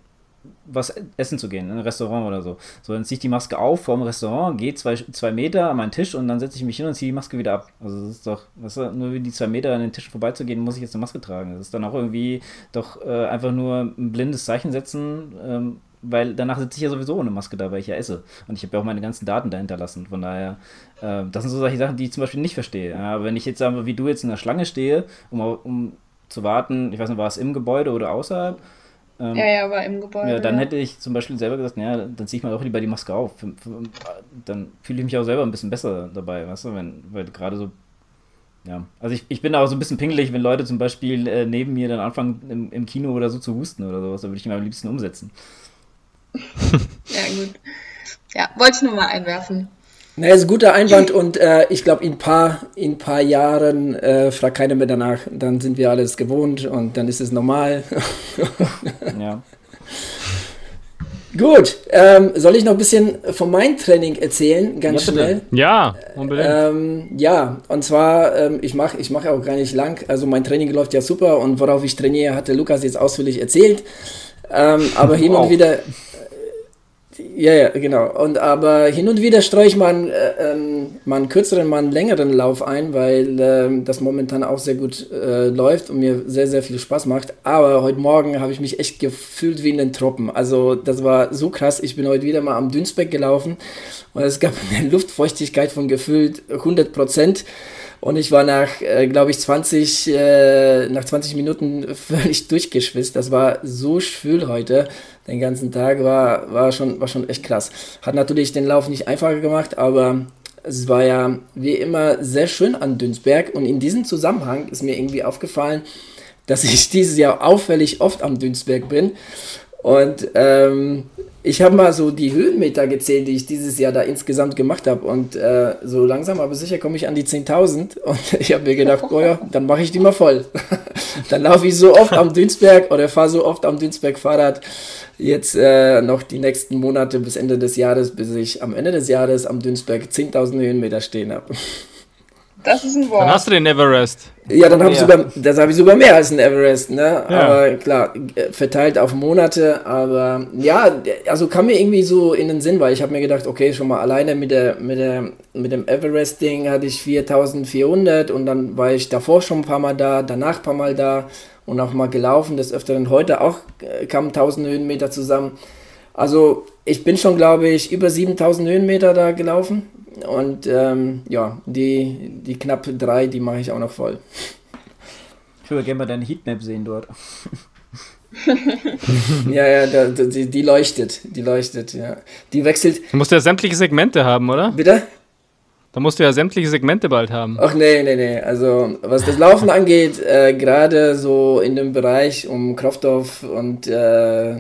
was essen zu gehen, in ein Restaurant oder so. So, dann ziehe ich die Maske auf vor dem Restaurant, gehe zwei, zwei Meter an meinen Tisch und dann setze ich mich hin und ziehe die Maske wieder ab. Also das ist doch, das ist nur wie die zwei Meter an den Tisch vorbeizugehen, muss ich jetzt eine Maske tragen. Das ist dann auch irgendwie doch äh, einfach nur ein blindes Zeichen setzen, ähm, weil danach sitze ich ja sowieso ohne Maske da, weil ich ja esse. Und ich habe ja auch meine ganzen Daten dahinter lassen. Von daher, äh, das sind so solche Sachen, die ich zum Beispiel nicht verstehe. Ja, wenn ich jetzt sage, wie du jetzt in der Schlange stehe, um, um zu warten, ich weiß nicht, war es im Gebäude oder außerhalb, ähm, ja, ja, aber im Gebäude. Ja, dann ja. hätte ich zum Beispiel selber gesagt, naja, dann ziehe ich mal auch lieber die Maske auf. Dann fühle ich mich auch selber ein bisschen besser dabei, weißt du, wenn, weil gerade so, ja. Also ich, ich bin auch so ein bisschen pingelig, wenn Leute zum Beispiel äh, neben mir dann anfangen, im, im Kino oder so zu husten oder sowas, da würde ich ihn am liebsten umsetzen. <laughs> ja, gut. Ja, wollte ich nur mal einwerfen. Na, ist ein guter Einwand und äh, ich glaube, in ein paar, in paar Jahren äh, fragt keiner mehr danach. Dann sind wir alles gewohnt und dann ist es normal. <laughs> ja. Gut, ähm, soll ich noch ein bisschen von meinem Training erzählen, ganz ja, schnell? Ja, unbedingt. Ähm, ja, und zwar, ähm, ich mache ich mach auch gar nicht lang, also mein Training läuft ja super und worauf ich trainiere, hatte Lukas jetzt ausführlich erzählt. Ähm, aber hin und wieder ja, ja, genau. Und aber hin und wieder streue ich mal einen, äh, ähm, mal einen kürzeren, mal einen längeren Lauf ein, weil äh, das momentan auch sehr gut äh, läuft und mir sehr, sehr viel Spaß macht. Aber heute Morgen habe ich mich echt gefühlt wie in den Tropen. Also das war so krass. Ich bin heute wieder mal am Dünsbeck gelaufen und es gab <laughs> eine Luftfeuchtigkeit von gefühlt 100 Prozent. Und ich war nach, äh, glaube ich, 20, äh, nach 20 Minuten <laughs> völlig durchgeschwitzt. Das war so schwül heute den ganzen Tag war, war, schon, war schon echt krass. Hat natürlich den Lauf nicht einfacher gemacht, aber es war ja wie immer sehr schön an Dünsberg und in diesem Zusammenhang ist mir irgendwie aufgefallen, dass <laughs> ich dieses Jahr auffällig oft am Dünsberg bin und ähm, ich habe mal so die Höhenmeter gezählt, die ich dieses Jahr da insgesamt gemacht habe. Und äh, so langsam aber sicher komme ich an die 10.000. <laughs> Und ich habe mir gedacht, oh ja, dann mache ich die mal voll. <laughs> dann laufe ich so oft am Dünsberg oder fahre so oft am Dünsberg Fahrrad. Jetzt äh, noch die nächsten Monate bis Ende des Jahres, bis ich am Ende des Jahres am Dünsberg 10.000 Höhenmeter stehen habe. <laughs> Das ist ein Wort. Dann hast du den Everest. Ja, dann habe ich sogar, das habe ich sogar mehr als ein Everest, ne? Ja. Aber klar, verteilt auf Monate, aber ja, also kam mir irgendwie so in den Sinn, weil ich habe mir gedacht, okay, schon mal alleine mit der mit der mit dem Everest-Ding hatte ich 4400 und dann war ich davor schon ein paar Mal da, danach ein paar Mal da und auch mal gelaufen, des Öfteren heute auch äh, kamen 1000 Höhenmeter zusammen. Also ich bin schon, glaube ich, über 7000 Höhenmeter da gelaufen und ähm, ja, die, die knapp drei, die mache ich auch noch voll. Ich würde gerne mal deine Heatmap sehen dort. <laughs> ja, ja, da, die, die leuchtet, die leuchtet, ja. Die wechselt. Du musst ja sämtliche Segmente haben, oder? Bitte? Da musst du ja sämtliche Segmente bald haben. Ach nee, nee, nee. Also was das Laufen angeht, äh, gerade so in dem Bereich um Kraftdorf und äh,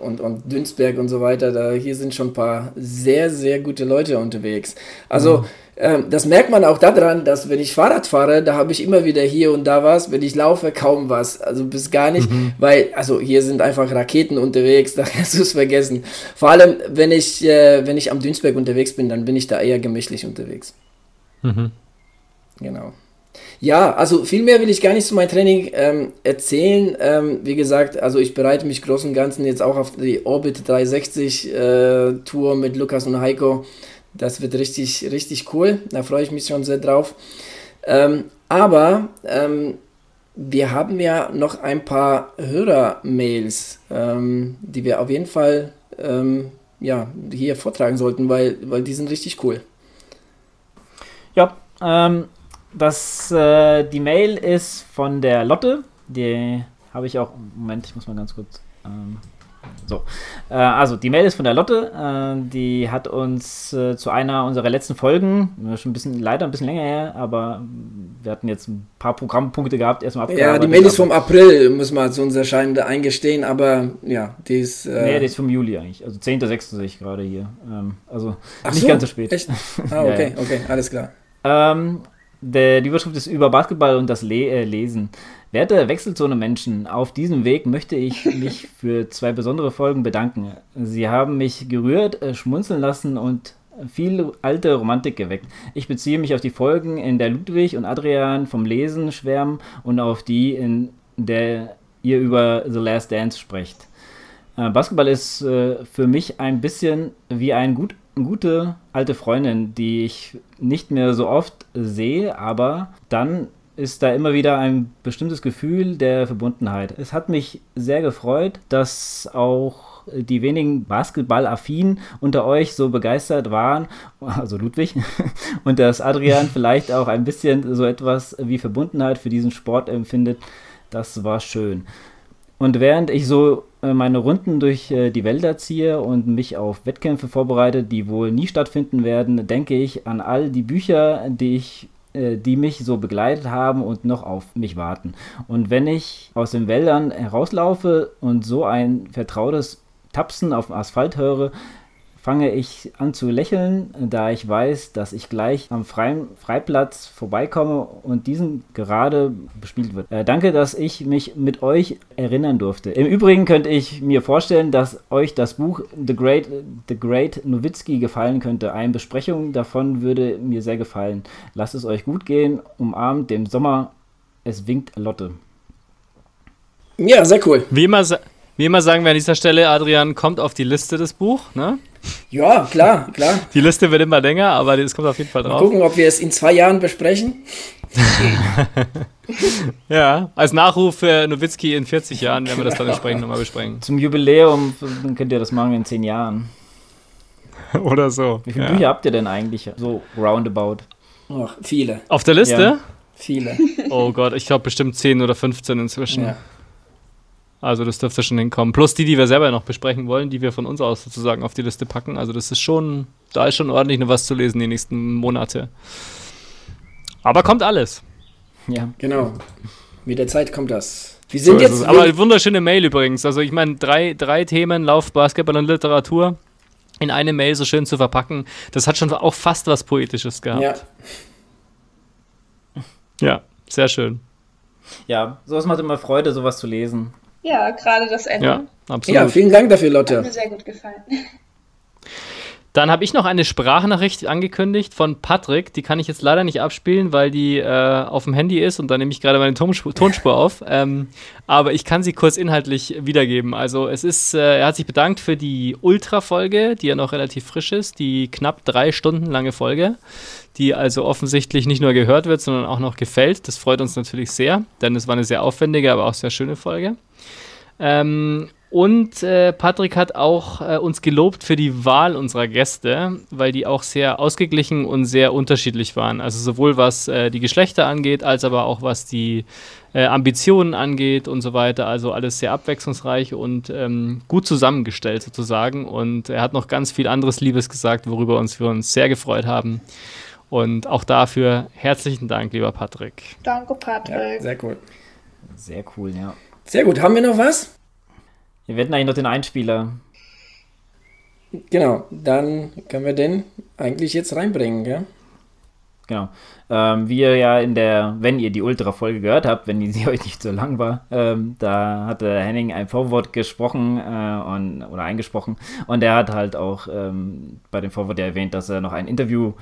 und, und Dünsberg und so weiter, da hier sind schon ein paar sehr, sehr gute Leute unterwegs. Also mhm. ähm, das merkt man auch daran, dass wenn ich Fahrrad fahre, da habe ich immer wieder hier und da was, wenn ich laufe, kaum was. Also bis gar nicht, mhm. weil, also hier sind einfach Raketen unterwegs, <laughs> da kannst du es vergessen. Vor allem, wenn ich, äh, wenn ich am Dünsberg unterwegs bin, dann bin ich da eher gemächlich unterwegs. Mhm. Genau. Ja, also viel mehr will ich gar nicht zu meinem Training ähm, erzählen. Ähm, wie gesagt, also ich bereite mich groß und ganzen jetzt auch auf die Orbit 360 äh, Tour mit Lukas und Heiko. Das wird richtig, richtig cool. Da freue ich mich schon sehr drauf. Ähm, aber ähm, wir haben ja noch ein paar Hörer-Mails, ähm, die wir auf jeden Fall ähm, ja, hier vortragen sollten, weil, weil die sind richtig cool. Ja, ähm, das, äh, die Mail ist von der Lotte. Die habe ich auch. Moment, ich muss mal ganz kurz. Ähm, so, äh, also die Mail ist von der Lotte. Äh, die hat uns äh, zu einer unserer letzten Folgen, schon ein bisschen, leider ein bisschen länger her, aber wir hatten jetzt ein paar Programmpunkte gehabt, erstmal Ja, die Mail ist vom April, muss man zu unserer Scheinende eingestehen, aber ja, die ist. Äh nee, die ist vom Juli eigentlich. Also 10.06. sehe ich gerade hier. Ähm, also Ach nicht so, ganz so spät. Echt? <laughs> Ah, okay, ja, ja. okay, alles klar. Ähm, der, die Überschrift ist über Basketball und das Le äh, Lesen. Werte Wechselzone-Menschen, auf diesem Weg möchte ich <laughs> mich für zwei besondere Folgen bedanken. Sie haben mich gerührt, äh, schmunzeln lassen und viel alte Romantik geweckt. Ich beziehe mich auf die Folgen, in der Ludwig und Adrian vom Lesen schwärmen und auf die, in der ihr über The Last Dance sprecht. Äh, Basketball ist äh, für mich ein bisschen wie ein gut gute alte Freundin, die ich nicht mehr so oft sehe, aber dann ist da immer wieder ein bestimmtes Gefühl der Verbundenheit. Es hat mich sehr gefreut, dass auch die wenigen Basketball-affin unter euch so begeistert waren, <laughs> also Ludwig, <laughs> und dass Adrian <laughs> vielleicht auch ein bisschen so etwas wie Verbundenheit für diesen Sport empfindet. Das war schön. Und während ich so meine Runden durch äh, die Wälder ziehe und mich auf Wettkämpfe vorbereite, die wohl nie stattfinden werden, denke ich an all die Bücher, die ich äh, die mich so begleitet haben und noch auf mich warten. Und wenn ich aus den Wäldern herauslaufe und so ein vertrautes Tapsen auf dem Asphalt höre, fange ich an zu lächeln, da ich weiß, dass ich gleich am freien Freiplatz vorbeikomme und diesen gerade bespielt wird. Äh, danke, dass ich mich mit euch erinnern durfte. Im Übrigen könnte ich mir vorstellen, dass euch das Buch The Great, The Great Nowitzki gefallen könnte. Eine Besprechung davon würde mir sehr gefallen. Lasst es euch gut gehen. Umarmt dem Sommer. Es winkt Lotte. Ja, sehr cool. Wie immer, wie immer sagen wir an dieser Stelle, Adrian kommt auf die Liste des Buch, ne? Ja, klar, klar. Die Liste wird immer länger, aber es kommt auf jeden Fall drauf. Mal gucken, ob wir es in zwei Jahren besprechen. <laughs> ja, als Nachruf für Nowitzki in 40 Jahren werden wir das dann <laughs> entsprechend nochmal besprechen. Zum Jubiläum könnt ihr das machen in 10 Jahren. <laughs> Oder so. Wie viele ja. Bücher habt ihr denn eigentlich so roundabout? Ach, viele. Auf der Liste? Ja. Viele. Oh Gott, ich glaube bestimmt 10 oder 15 inzwischen. Ja. Also das dürfte schon hinkommen. Plus die, die wir selber noch besprechen wollen, die wir von uns aus sozusagen auf die Liste packen. Also das ist schon, da ist schon ordentlich noch was zu lesen die nächsten Monate. Aber kommt alles. Ja. Genau. Mit der Zeit kommt das. Wir sind so jetzt. Aber wunderschöne Mail übrigens. Also ich meine, drei, drei Themen, Lauf, Basketball und Literatur in eine Mail so schön zu verpacken, das hat schon auch fast was Poetisches gehabt. Ja. Ja, sehr schön. Ja, sowas macht immer Freude, sowas zu lesen. Ja, gerade das Ende. Ja, absolut. Ja, vielen Dank dafür, Lotte. Hat mir sehr gut gefallen. <laughs> Dann habe ich noch eine Sprachnachricht angekündigt von Patrick. Die kann ich jetzt leider nicht abspielen, weil die äh, auf dem Handy ist und da nehme ich gerade meine Tonspur, Tonspur auf. <laughs> Ähm, aber ich kann sie kurz inhaltlich wiedergeben. Also es ist, äh, er hat sich bedankt für die Ultra-Folge, die ja noch relativ frisch ist, die knapp drei Stunden lange Folge, die also offensichtlich nicht nur gehört wird, sondern auch noch gefällt. Das freut uns natürlich sehr, denn es war eine sehr aufwendige, aber auch sehr schöne Folge. Ähm, und äh, Patrick hat auch äh, uns gelobt für die Wahl unserer Gäste, weil die auch sehr ausgeglichen und sehr unterschiedlich waren. Also sowohl was äh, die Geschlechter angeht, als aber auch was die äh, Ambitionen angeht und so weiter. Also alles sehr abwechslungsreich und ähm, gut zusammengestellt sozusagen. Und er hat noch ganz viel anderes Liebes gesagt, worüber uns wir uns sehr gefreut haben. Und auch dafür herzlichen Dank, lieber Patrick. Danke, Patrick. Ja, sehr cool. Sehr cool, ja. Sehr gut. Haben wir noch was? Wir hätten eigentlich noch den Einspieler. Genau, dann können wir den eigentlich jetzt reinbringen, gell? genau. Ähm, wie ihr ja in der, wenn ihr die Ultra-Folge gehört habt, wenn die sie <laughs> euch nicht so lang war, ähm, da hatte Henning ein Vorwort gesprochen äh, und, oder eingesprochen und er hat halt auch ähm, bei dem Vorwort ja erwähnt, dass er noch ein Interview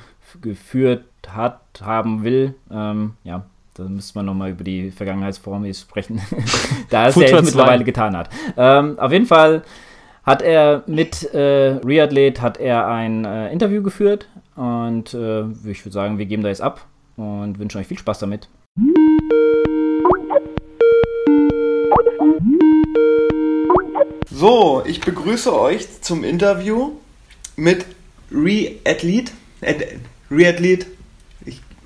geführt hat, haben will. Ähm, ja, da müsste man nochmal über die Vergangenheitsform sprechen, <laughs> da es er jetzt mittlerweile getan hat. Ähm, auf jeden Fall hat er mit äh, Reathlete hat er ein äh, Interview geführt und äh, ich würde sagen, wir geben da jetzt ab und wünschen euch viel Spaß damit. So, ich begrüße euch zum Interview mit Reathlete. Reathlete.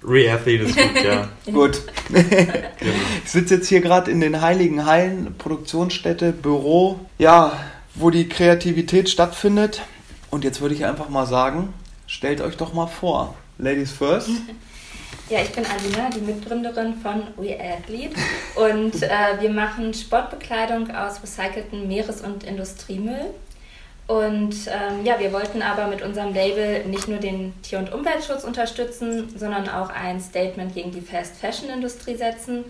Reathlete ist <laughs> gut, ja. gut. <laughs> ich sitze jetzt hier gerade in den Heiligen Hallen, Produktionsstätte, Büro. Ja, wo die Kreativität stattfindet. Und jetzt würde ich einfach mal sagen, stellt euch doch mal vor. Ladies first. <laughs> Ja, ich bin Alina, die Mitgründerin von We Athlete und äh, wir machen Sportbekleidung aus recyceltem Meeres- und Industriemüll. Und ähm, ja, wir wollten aber mit unserem Label nicht nur den Tier- und Umweltschutz unterstützen, sondern auch ein Statement gegen die Fast-Fashion-Industrie setzen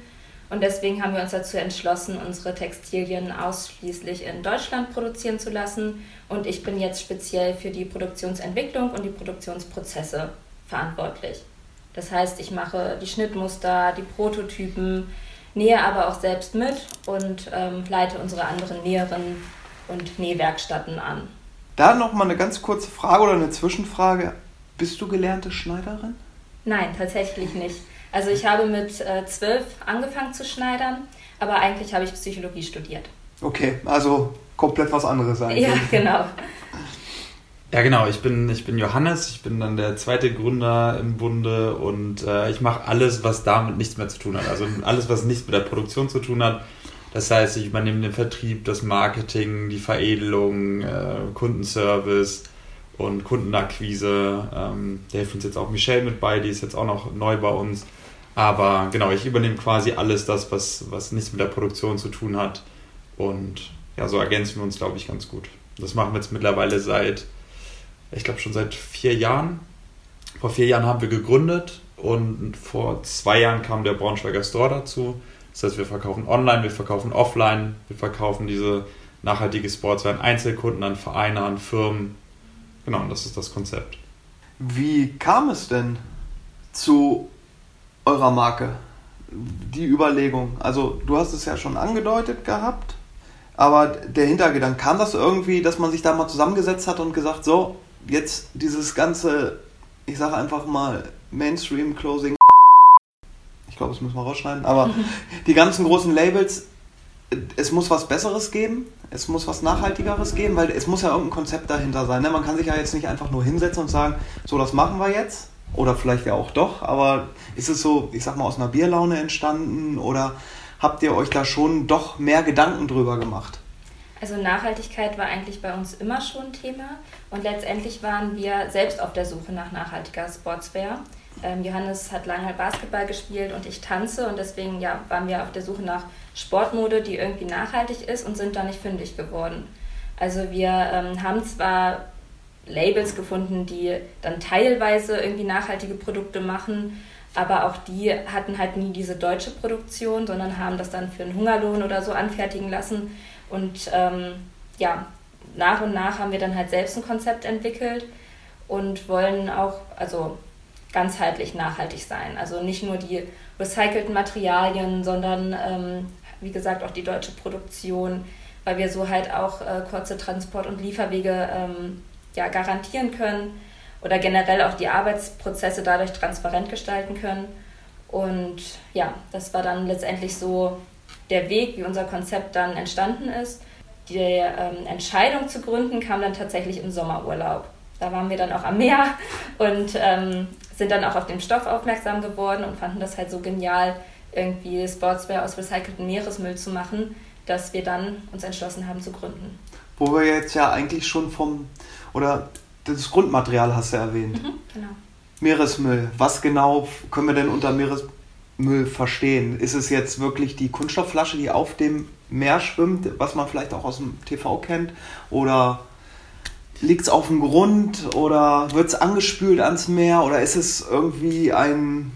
und deswegen haben wir uns dazu entschlossen, unsere Textilien ausschließlich in Deutschland produzieren zu lassen. Und ich bin jetzt speziell für die Produktionsentwicklung und die Produktionsprozesse verantwortlich. Das heißt, ich mache die Schnittmuster, die Prototypen, nähe aber auch selbst mit und ähm, leite unsere anderen Näherinnen und Nähwerkstätten an. Da nochmal eine ganz kurze Frage oder eine Zwischenfrage. Bist du gelernte Schneiderin? Nein, tatsächlich nicht. Also ich habe mit äh, zwölf angefangen zu schneidern, aber eigentlich habe ich Psychologie studiert. Okay, also komplett was anderes <laughs> eigentlich. Ja, genau. Ja, genau. Ich bin, ich bin Johannes, ich bin dann der zweite Gründer im Bunde und äh, ich mache alles, was damit nichts mehr zu tun hat. Also alles, was nichts mit der Produktion zu tun hat. Das heißt, ich übernehme den Vertrieb, das Marketing, die Veredelung, äh, Kundenservice und Kundenakquise. Ähm, da hilft uns jetzt auch Michelle mit bei, die ist jetzt auch noch neu bei uns. Aber genau, ich übernehme quasi alles das, was, was nichts mit der Produktion zu tun hat. Und ja, so ergänzen wir uns, glaube ich, ganz gut. Das machen wir jetzt mittlerweile seit, ich glaube schon seit vier Jahren. Vor vier Jahren haben wir gegründet und vor zwei Jahren kam der Braunschweiger Store dazu. Das heißt, wir verkaufen online, wir verkaufen offline, wir verkaufen diese nachhaltige Sportswear an Einzelkunden, an Vereine, an Firmen. Genau, und das ist das Konzept. Wie kam es denn zu eurer Marke? Die Überlegung. Also du hast es ja schon angedeutet gehabt, aber der Hintergedanke, kam das irgendwie, dass man sich da mal zusammengesetzt hat und gesagt, so, jetzt dieses ganze, ich sage einfach mal, Mainstream-Closing, glaube, das müssen wir rausschneiden, aber <laughs> die ganzen großen Labels, es muss was Besseres geben, es muss was Nachhaltigeres geben, weil es muss ja irgendein Konzept dahinter sein. Ne? Man kann sich ja jetzt nicht einfach nur hinsetzen und sagen, so, das machen wir jetzt, oder vielleicht ja auch doch, aber ist es so, ich sag mal, aus einer Bierlaune entstanden oder habt ihr euch da schon doch mehr Gedanken drüber gemacht? Also Nachhaltigkeit war eigentlich bei uns immer schon Thema und letztendlich waren wir selbst auf der Suche nach nachhaltiger Sportswear. Ähm, Johannes hat lange Basketball gespielt und ich tanze und deswegen ja, waren wir auf der Suche nach Sportmode, die irgendwie nachhaltig ist und sind da nicht fündig geworden. Also wir ähm, haben zwar Labels gefunden, die dann teilweise irgendwie nachhaltige Produkte machen. Aber auch die hatten halt nie diese deutsche Produktion, sondern haben das dann für einen Hungerlohn oder so anfertigen lassen. Und ähm, ja, nach und nach haben wir dann halt selbst ein Konzept entwickelt und wollen auch, also ganzheitlich nachhaltig sein. Also nicht nur die recycelten Materialien, sondern ähm, wie gesagt auch die deutsche Produktion, weil wir so halt auch äh, kurze Transport- und Lieferwege ähm, ja, garantieren können oder generell auch die Arbeitsprozesse dadurch transparent gestalten können. Und ja, das war dann letztendlich so der Weg, wie unser Konzept dann entstanden ist. Die ähm, Entscheidung zu gründen kam dann tatsächlich im Sommerurlaub. Da waren wir dann auch am Meer und ähm, sind dann auch auf den Stoff aufmerksam geworden und fanden das halt so genial, irgendwie Sportswear aus recyceltem Meeresmüll zu machen, dass wir dann uns entschlossen haben zu gründen. Wo wir jetzt ja eigentlich schon vom oder das Grundmaterial hast du erwähnt. Mhm, genau. Meeresmüll. Was genau können wir denn unter Meeresmüll verstehen? Ist es jetzt wirklich die Kunststoffflasche, die auf dem Meer schwimmt, was man vielleicht auch aus dem TV kennt? Oder liegt es auf dem Grund oder wird es angespült ans Meer oder ist es irgendwie ein,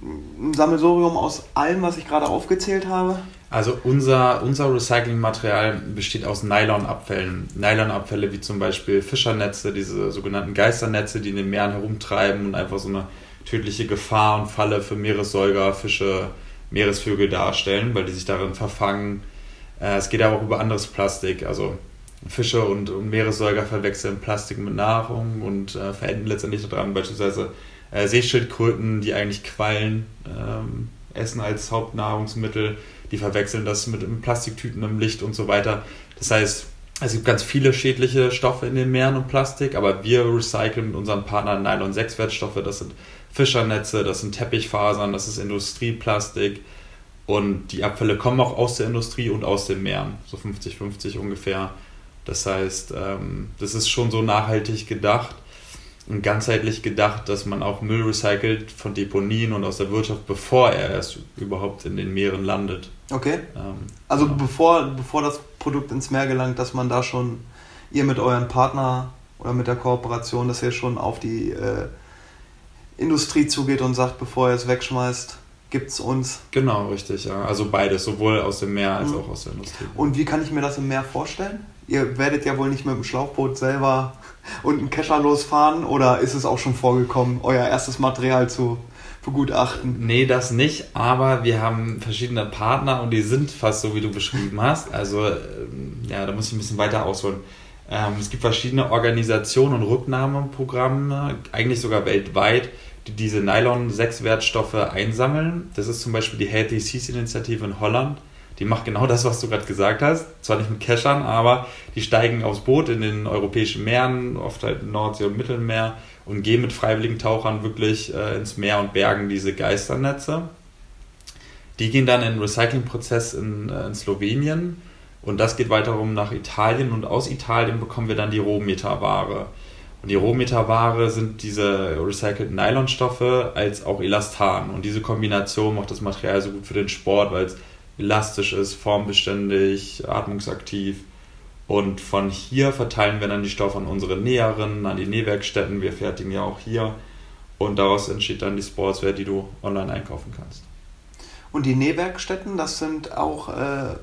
ein Sammelsurium aus allem, was ich gerade aufgezählt habe? Also unser, unser Recyclingmaterial besteht aus Nylonabfällen. Nylonabfälle wie zum Beispiel Fischernetze, diese sogenannten Geisternetze, die in den Meeren herumtreiben und einfach so eine tödliche Gefahr und Falle für Meeressäuger, Fische, Meeresvögel darstellen, weil die sich darin verfangen. Äh, es geht aber auch über anderes Plastik, also Fische und, und Meeressäuger verwechseln Plastik mit Nahrung und äh, verenden letztendlich daran beispielsweise äh, Seeschildkröten, die eigentlich Quallen ähm, essen als Hauptnahrungsmittel die verwechseln das mit Plastiktüten im Licht und so weiter. Das heißt, es gibt ganz viele schädliche Stoffe in den Meeren und Plastik, aber wir recyceln mit unseren Partnern Nylon-6-Wertstoffe. Das sind Fischernetze, das sind Teppichfasern, das ist Industrieplastik. Und die Abfälle kommen auch aus der Industrie und aus den Meeren, so 50-50 ungefähr. Das heißt, ähm, das ist schon so nachhaltig gedacht und ganzheitlich gedacht, dass man auch Müll recycelt von Deponien und aus der Wirtschaft, bevor er erst überhaupt in den Meeren landet. Okay. Ähm, also ja. bevor, bevor das Produkt ins Meer gelangt, dass man da schon, ihr mit euren Partner oder mit der Kooperation, dass ihr schon auf die äh, Industrie zugeht und sagt, bevor ihr es wegschmeißt, gibt es uns. Genau, richtig, ja. Also beides, sowohl aus dem Meer als mhm. auch aus der Industrie. Und wie kann ich mir das im Meer vorstellen? Ihr werdet ja wohl nicht mit dem Schlauchboot selber und einen Kescher losfahren oder ist es auch schon vorgekommen, euer erstes Material zu begutachten? Nee, das nicht, aber wir haben verschiedene Partner und die sind fast so, wie du beschrieben hast. Also, ähm, ja, da muss ich ein bisschen weiter ausholen. Ähm, es gibt verschiedene Organisationen und Rücknahmeprogramme, eigentlich sogar weltweit, die diese Nylon-6-Wertstoffe einsammeln. Das ist zum Beispiel die Healthy Seas Initiative in Holland die macht genau das, was du gerade gesagt hast. Zwar nicht mit Keschern, aber die steigen aufs Boot in den europäischen Meeren, oft halt Nordsee und Mittelmeer und gehen mit freiwilligen Tauchern wirklich äh, ins Meer und bergen diese Geisternetze. Die gehen dann in den Recyclingprozess in, äh, in Slowenien und das geht weiterum nach Italien und aus Italien bekommen wir dann die Rohmeterware. Und die Rohmeterware sind diese recycelten Nylonstoffe als auch Elastan. Und diese Kombination macht das Material so gut für den Sport, weil es elastisch ist, formbeständig, atmungsaktiv. Und von hier verteilen wir dann die Stoffe an unsere Näherinnen, an die Nähwerkstätten. Wir fertigen ja auch hier. Und daraus entsteht dann die Sportswear, die du online einkaufen kannst. Und die Nähwerkstätten, das sind auch äh,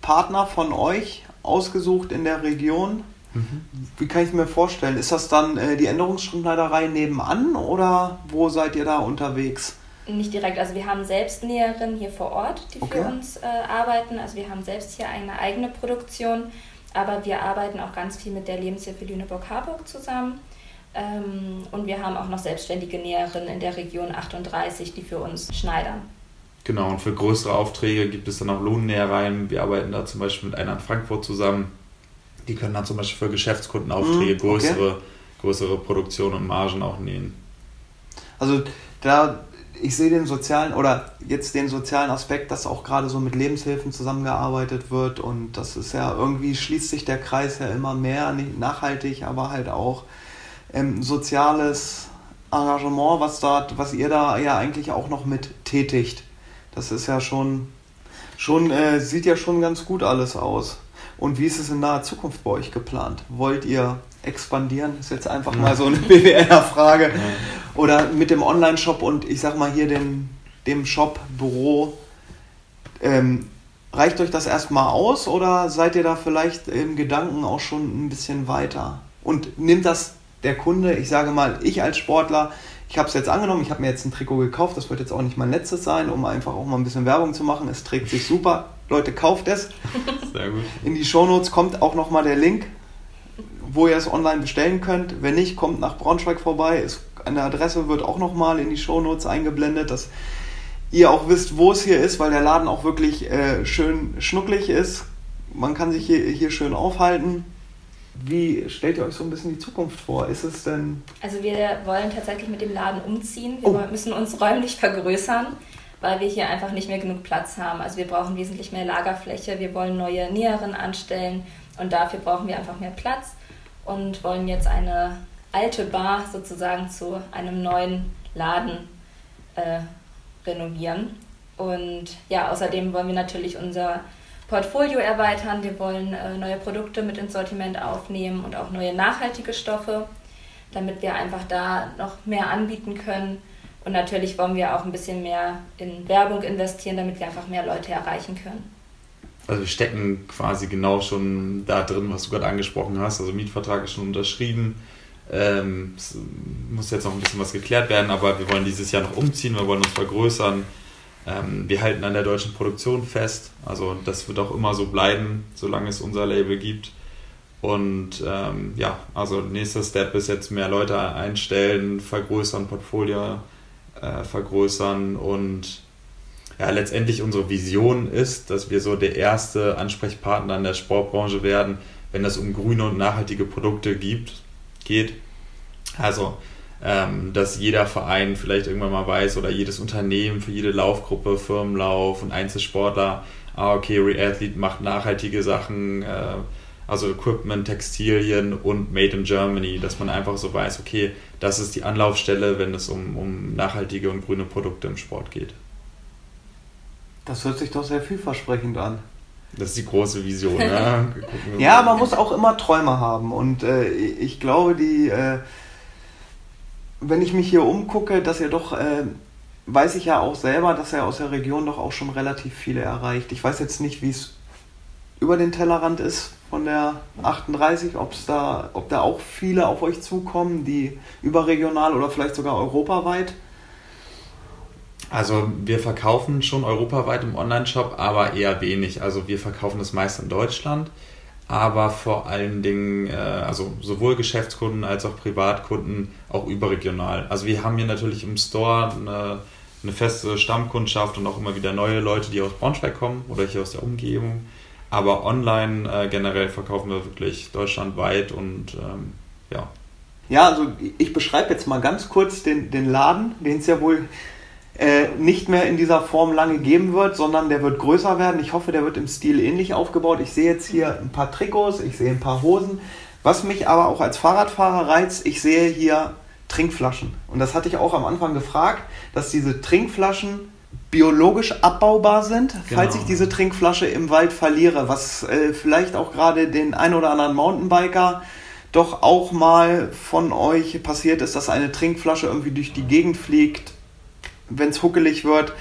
Partner von euch ausgesucht in der Region. Mhm. Wie kann ich mir vorstellen? Ist das dann äh, die Änderungsschnittneiderei nebenan oder wo seid ihr da unterwegs? Nicht direkt, also wir haben selbst Näherinnen hier vor Ort, die okay. für uns äh, arbeiten. Also wir haben selbst hier eine eigene Produktion, aber wir arbeiten auch ganz viel mit der Lebenshilfe Lüneburg-Harburg zusammen. Ähm, und wir haben auch noch selbstständige Näherinnen in der Region 38, die für uns schneidern. Genau, und für größere Aufträge gibt es dann auch Lohnnähereien. Wir arbeiten da zum Beispiel mit einer in Frankfurt zusammen. Die können dann zum Beispiel für Geschäftskundenaufträge mhm, okay. größere, größere Produktion und Margen auch nähen. Also da ich sehe den sozialen oder jetzt den sozialen Aspekt, dass auch gerade so mit Lebenshilfen zusammengearbeitet wird und das ist ja irgendwie schließt sich der Kreis ja immer mehr, nicht nachhaltig, aber halt auch ähm, soziales Engagement, was dort, was ihr da ja eigentlich auch noch mit tätigt. Das ist ja schon, schon äh, sieht ja schon ganz gut alles aus. Und wie ist es in naher Zukunft bei euch geplant? Wollt ihr expandieren? Das ist jetzt einfach mal so eine <laughs> BWLer-Frage. Oder mit dem Online-Shop und ich sag mal hier dem, dem Shop-Büro. Ähm, reicht euch das erstmal aus oder seid ihr da vielleicht im Gedanken auch schon ein bisschen weiter? Und nimmt das der Kunde, ich sage mal, ich als Sportler, ich habe es jetzt angenommen, ich habe mir jetzt ein Trikot gekauft, das wird jetzt auch nicht mein letztes sein, um einfach auch mal ein bisschen Werbung zu machen. Es trägt sich super. Leute, kauft es. <laughs> Sehr gut. In die Shownotes kommt auch nochmal der Link wo ihr es online bestellen könnt. Wenn nicht, kommt nach Braunschweig vorbei. Es, eine Adresse wird auch nochmal in die Shownotes eingeblendet, dass ihr auch wisst, wo es hier ist, weil der Laden auch wirklich äh, schön schnucklig ist. Man kann sich hier, hier schön aufhalten. Wie stellt ihr euch so ein bisschen die Zukunft vor? Ist es denn. Also, wir wollen tatsächlich mit dem Laden umziehen. Wir oh. müssen uns räumlich vergrößern, weil wir hier einfach nicht mehr genug Platz haben. Also, wir brauchen wesentlich mehr Lagerfläche. Wir wollen neue Näherinnen anstellen und dafür brauchen wir einfach mehr Platz und wollen jetzt eine alte Bar sozusagen zu einem neuen Laden äh, renovieren. Und ja, außerdem wollen wir natürlich unser, Portfolio erweitern, wir wollen äh, neue Produkte mit ins Sortiment aufnehmen und auch neue nachhaltige Stoffe, damit wir einfach da noch mehr anbieten können. Und natürlich wollen wir auch ein bisschen mehr in Werbung investieren, damit wir einfach mehr Leute erreichen können. Also wir stecken quasi genau schon da drin, was du gerade angesprochen hast. Also Mietvertrag ist schon unterschrieben. Ähm, es muss jetzt noch ein bisschen was geklärt werden, aber wir wollen dieses Jahr noch umziehen, wir wollen uns vergrößern. Ähm, wir halten an der deutschen Produktion fest. Also das wird auch immer so bleiben, solange es unser Label gibt. Und ähm, ja, also nächster Step ist jetzt mehr Leute einstellen, vergrößern, Portfolio äh, vergrößern und ja, letztendlich unsere Vision ist, dass wir so der erste Ansprechpartner in der Sportbranche werden, wenn es um grüne und nachhaltige Produkte gibt, geht. Also ähm, dass jeder Verein vielleicht irgendwann mal weiß oder jedes Unternehmen für jede Laufgruppe, Firmenlauf und Einzelsportler, ah okay, Reathlete macht nachhaltige Sachen, äh, also Equipment, Textilien und Made in Germany, dass man einfach so weiß, okay, das ist die Anlaufstelle, wenn es um, um nachhaltige und grüne Produkte im Sport geht. Das hört sich doch sehr vielversprechend an. Das ist die große Vision. ne? ja, <laughs> man muss auch immer Träume haben und äh, ich glaube, die äh, wenn ich mich hier umgucke, dass er doch, äh, weiß ich ja auch selber, dass er aus der Region doch auch schon relativ viele erreicht. Ich weiß jetzt nicht, wie es über den Tellerrand ist von der 38, ob's da, ob da auch viele auf euch zukommen, die überregional oder vielleicht sogar europaweit. Also wir verkaufen schon europaweit im Online-Shop, aber eher wenig. Also wir verkaufen das meist in Deutschland aber vor allen Dingen, äh, also sowohl Geschäftskunden als auch Privatkunden, auch überregional. Also wir haben hier natürlich im Store eine, eine feste Stammkundschaft und auch immer wieder neue Leute, die aus Braunschweig kommen oder hier aus der Umgebung. Aber online äh, generell verkaufen wir wirklich deutschlandweit und ähm, ja. Ja, also ich beschreibe jetzt mal ganz kurz den, den Laden, den es ja wohl äh, nicht mehr in dieser Form lange geben wird, sondern der wird größer werden. Ich hoffe, der wird im Stil ähnlich aufgebaut. Ich sehe jetzt hier ein paar Trikots, ich sehe ein paar Hosen. Was mich aber auch als Fahrradfahrer reizt, ich sehe hier Trinkflaschen. Und das hatte ich auch am Anfang gefragt, dass diese Trinkflaschen biologisch abbaubar sind, genau. falls ich diese Trinkflasche im Wald verliere, was äh, vielleicht auch gerade den ein oder anderen Mountainbiker doch auch mal von euch passiert ist, dass eine Trinkflasche irgendwie durch die Gegend fliegt wenn es huckelig wird.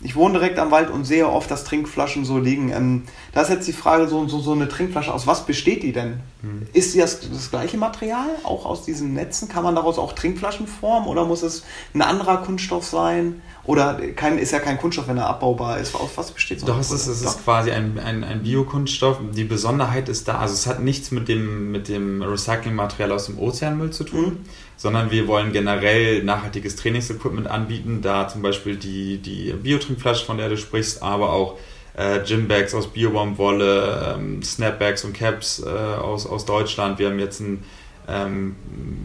Ich wohne direkt am Wald und sehe oft, dass Trinkflaschen so liegen. Ähm, da ist jetzt die Frage, so, so, so eine Trinkflasche, aus was besteht die denn? Hm. Ist sie das, das gleiche Material, auch aus diesen Netzen? Kann man daraus auch Trinkflaschen formen oder muss es ein anderer Kunststoff sein? Oder kein, ist ja kein Kunststoff, wenn er abbaubar ist. Aus was besteht so Doch, es ist, es ist quasi ein, ein, ein Biokunststoff. Die Besonderheit ist da, also es hat nichts mit dem, mit dem Recyclingmaterial aus dem Ozeanmüll zu tun, mhm. Sondern wir wollen generell nachhaltiges Trainingsequipment anbieten, da zum Beispiel die, die Biotrinkflasche, von der du sprichst, aber auch äh, Gymbags aus Biobaumwolle, ähm, Snapbags und Caps äh, aus, aus Deutschland. Wir haben jetzt ein ähm,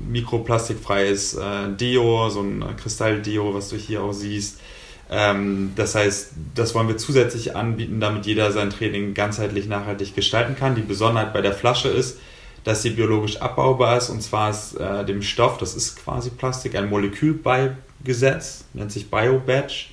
mikroplastikfreies äh, Deo, so ein Kristalldeo, was du hier auch siehst. Ähm, das heißt, das wollen wir zusätzlich anbieten, damit jeder sein Training ganzheitlich nachhaltig gestalten kann. Die Besonderheit bei der Flasche ist, dass sie biologisch abbaubar ist und zwar ist äh, dem Stoff, das ist quasi Plastik, ein Molekül beigesetzt, nennt sich BioBatch.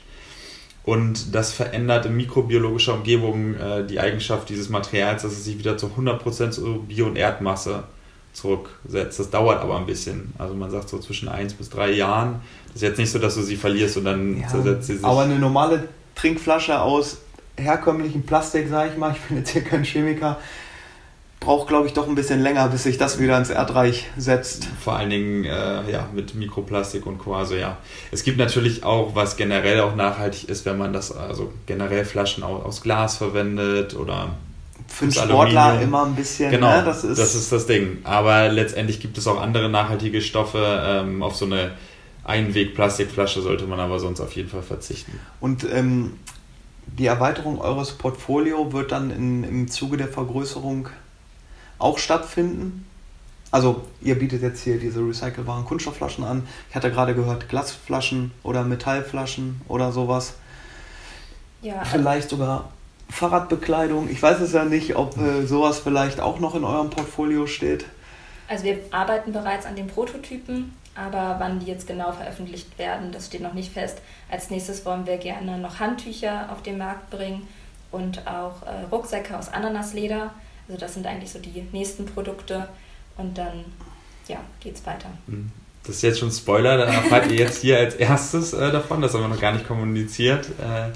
Und das verändert in mikrobiologischer Umgebung äh, die Eigenschaft dieses Materials, dass es sich wieder zu 100% zu Bio- und Erdmasse zurücksetzt. Das dauert aber ein bisschen. Also man sagt so zwischen 1 bis 3 Jahren. Das ist jetzt nicht so, dass du sie verlierst und dann ja, zersetzt sie sich. Aber eine normale Trinkflasche aus herkömmlichem Plastik, sage ich mal, ich bin jetzt hier kein Chemiker, braucht, glaube ich, doch ein bisschen länger, bis sich das wieder ins Erdreich setzt. Vor allen Dingen äh, ja, mit Mikroplastik und Co. Also ja, es gibt natürlich auch, was generell auch nachhaltig ist, wenn man das, also generell Flaschen aus, aus Glas verwendet oder für einen Sportler Aluminium. immer ein bisschen. Genau, ne? das, ist das ist das Ding. Aber letztendlich gibt es auch andere nachhaltige Stoffe. Ähm, auf so eine Einweg-Plastikflasche sollte man aber sonst auf jeden Fall verzichten. Und ähm, die Erweiterung eures Portfolio wird dann in, im Zuge der Vergrößerung auch stattfinden? Also ihr bietet jetzt hier diese recycelbaren Kunststoffflaschen an. Ich hatte gerade gehört Glasflaschen oder Metallflaschen oder sowas. Ja. Vielleicht sogar Fahrradbekleidung. Ich weiß es ja nicht, ob äh, sowas vielleicht auch noch in eurem Portfolio steht. Also wir arbeiten bereits an den Prototypen, aber wann die jetzt genau veröffentlicht werden, das steht noch nicht fest. Als nächstes wollen wir gerne noch Handtücher auf den Markt bringen und auch äh, Rucksäcke aus Ananasleder. Also das sind eigentlich so die nächsten Produkte und dann ja, geht's weiter. Mhm. Das ist jetzt schon Spoiler, da erfahrt ihr jetzt hier als erstes äh, davon, das haben wir noch gar nicht kommuniziert. Äh,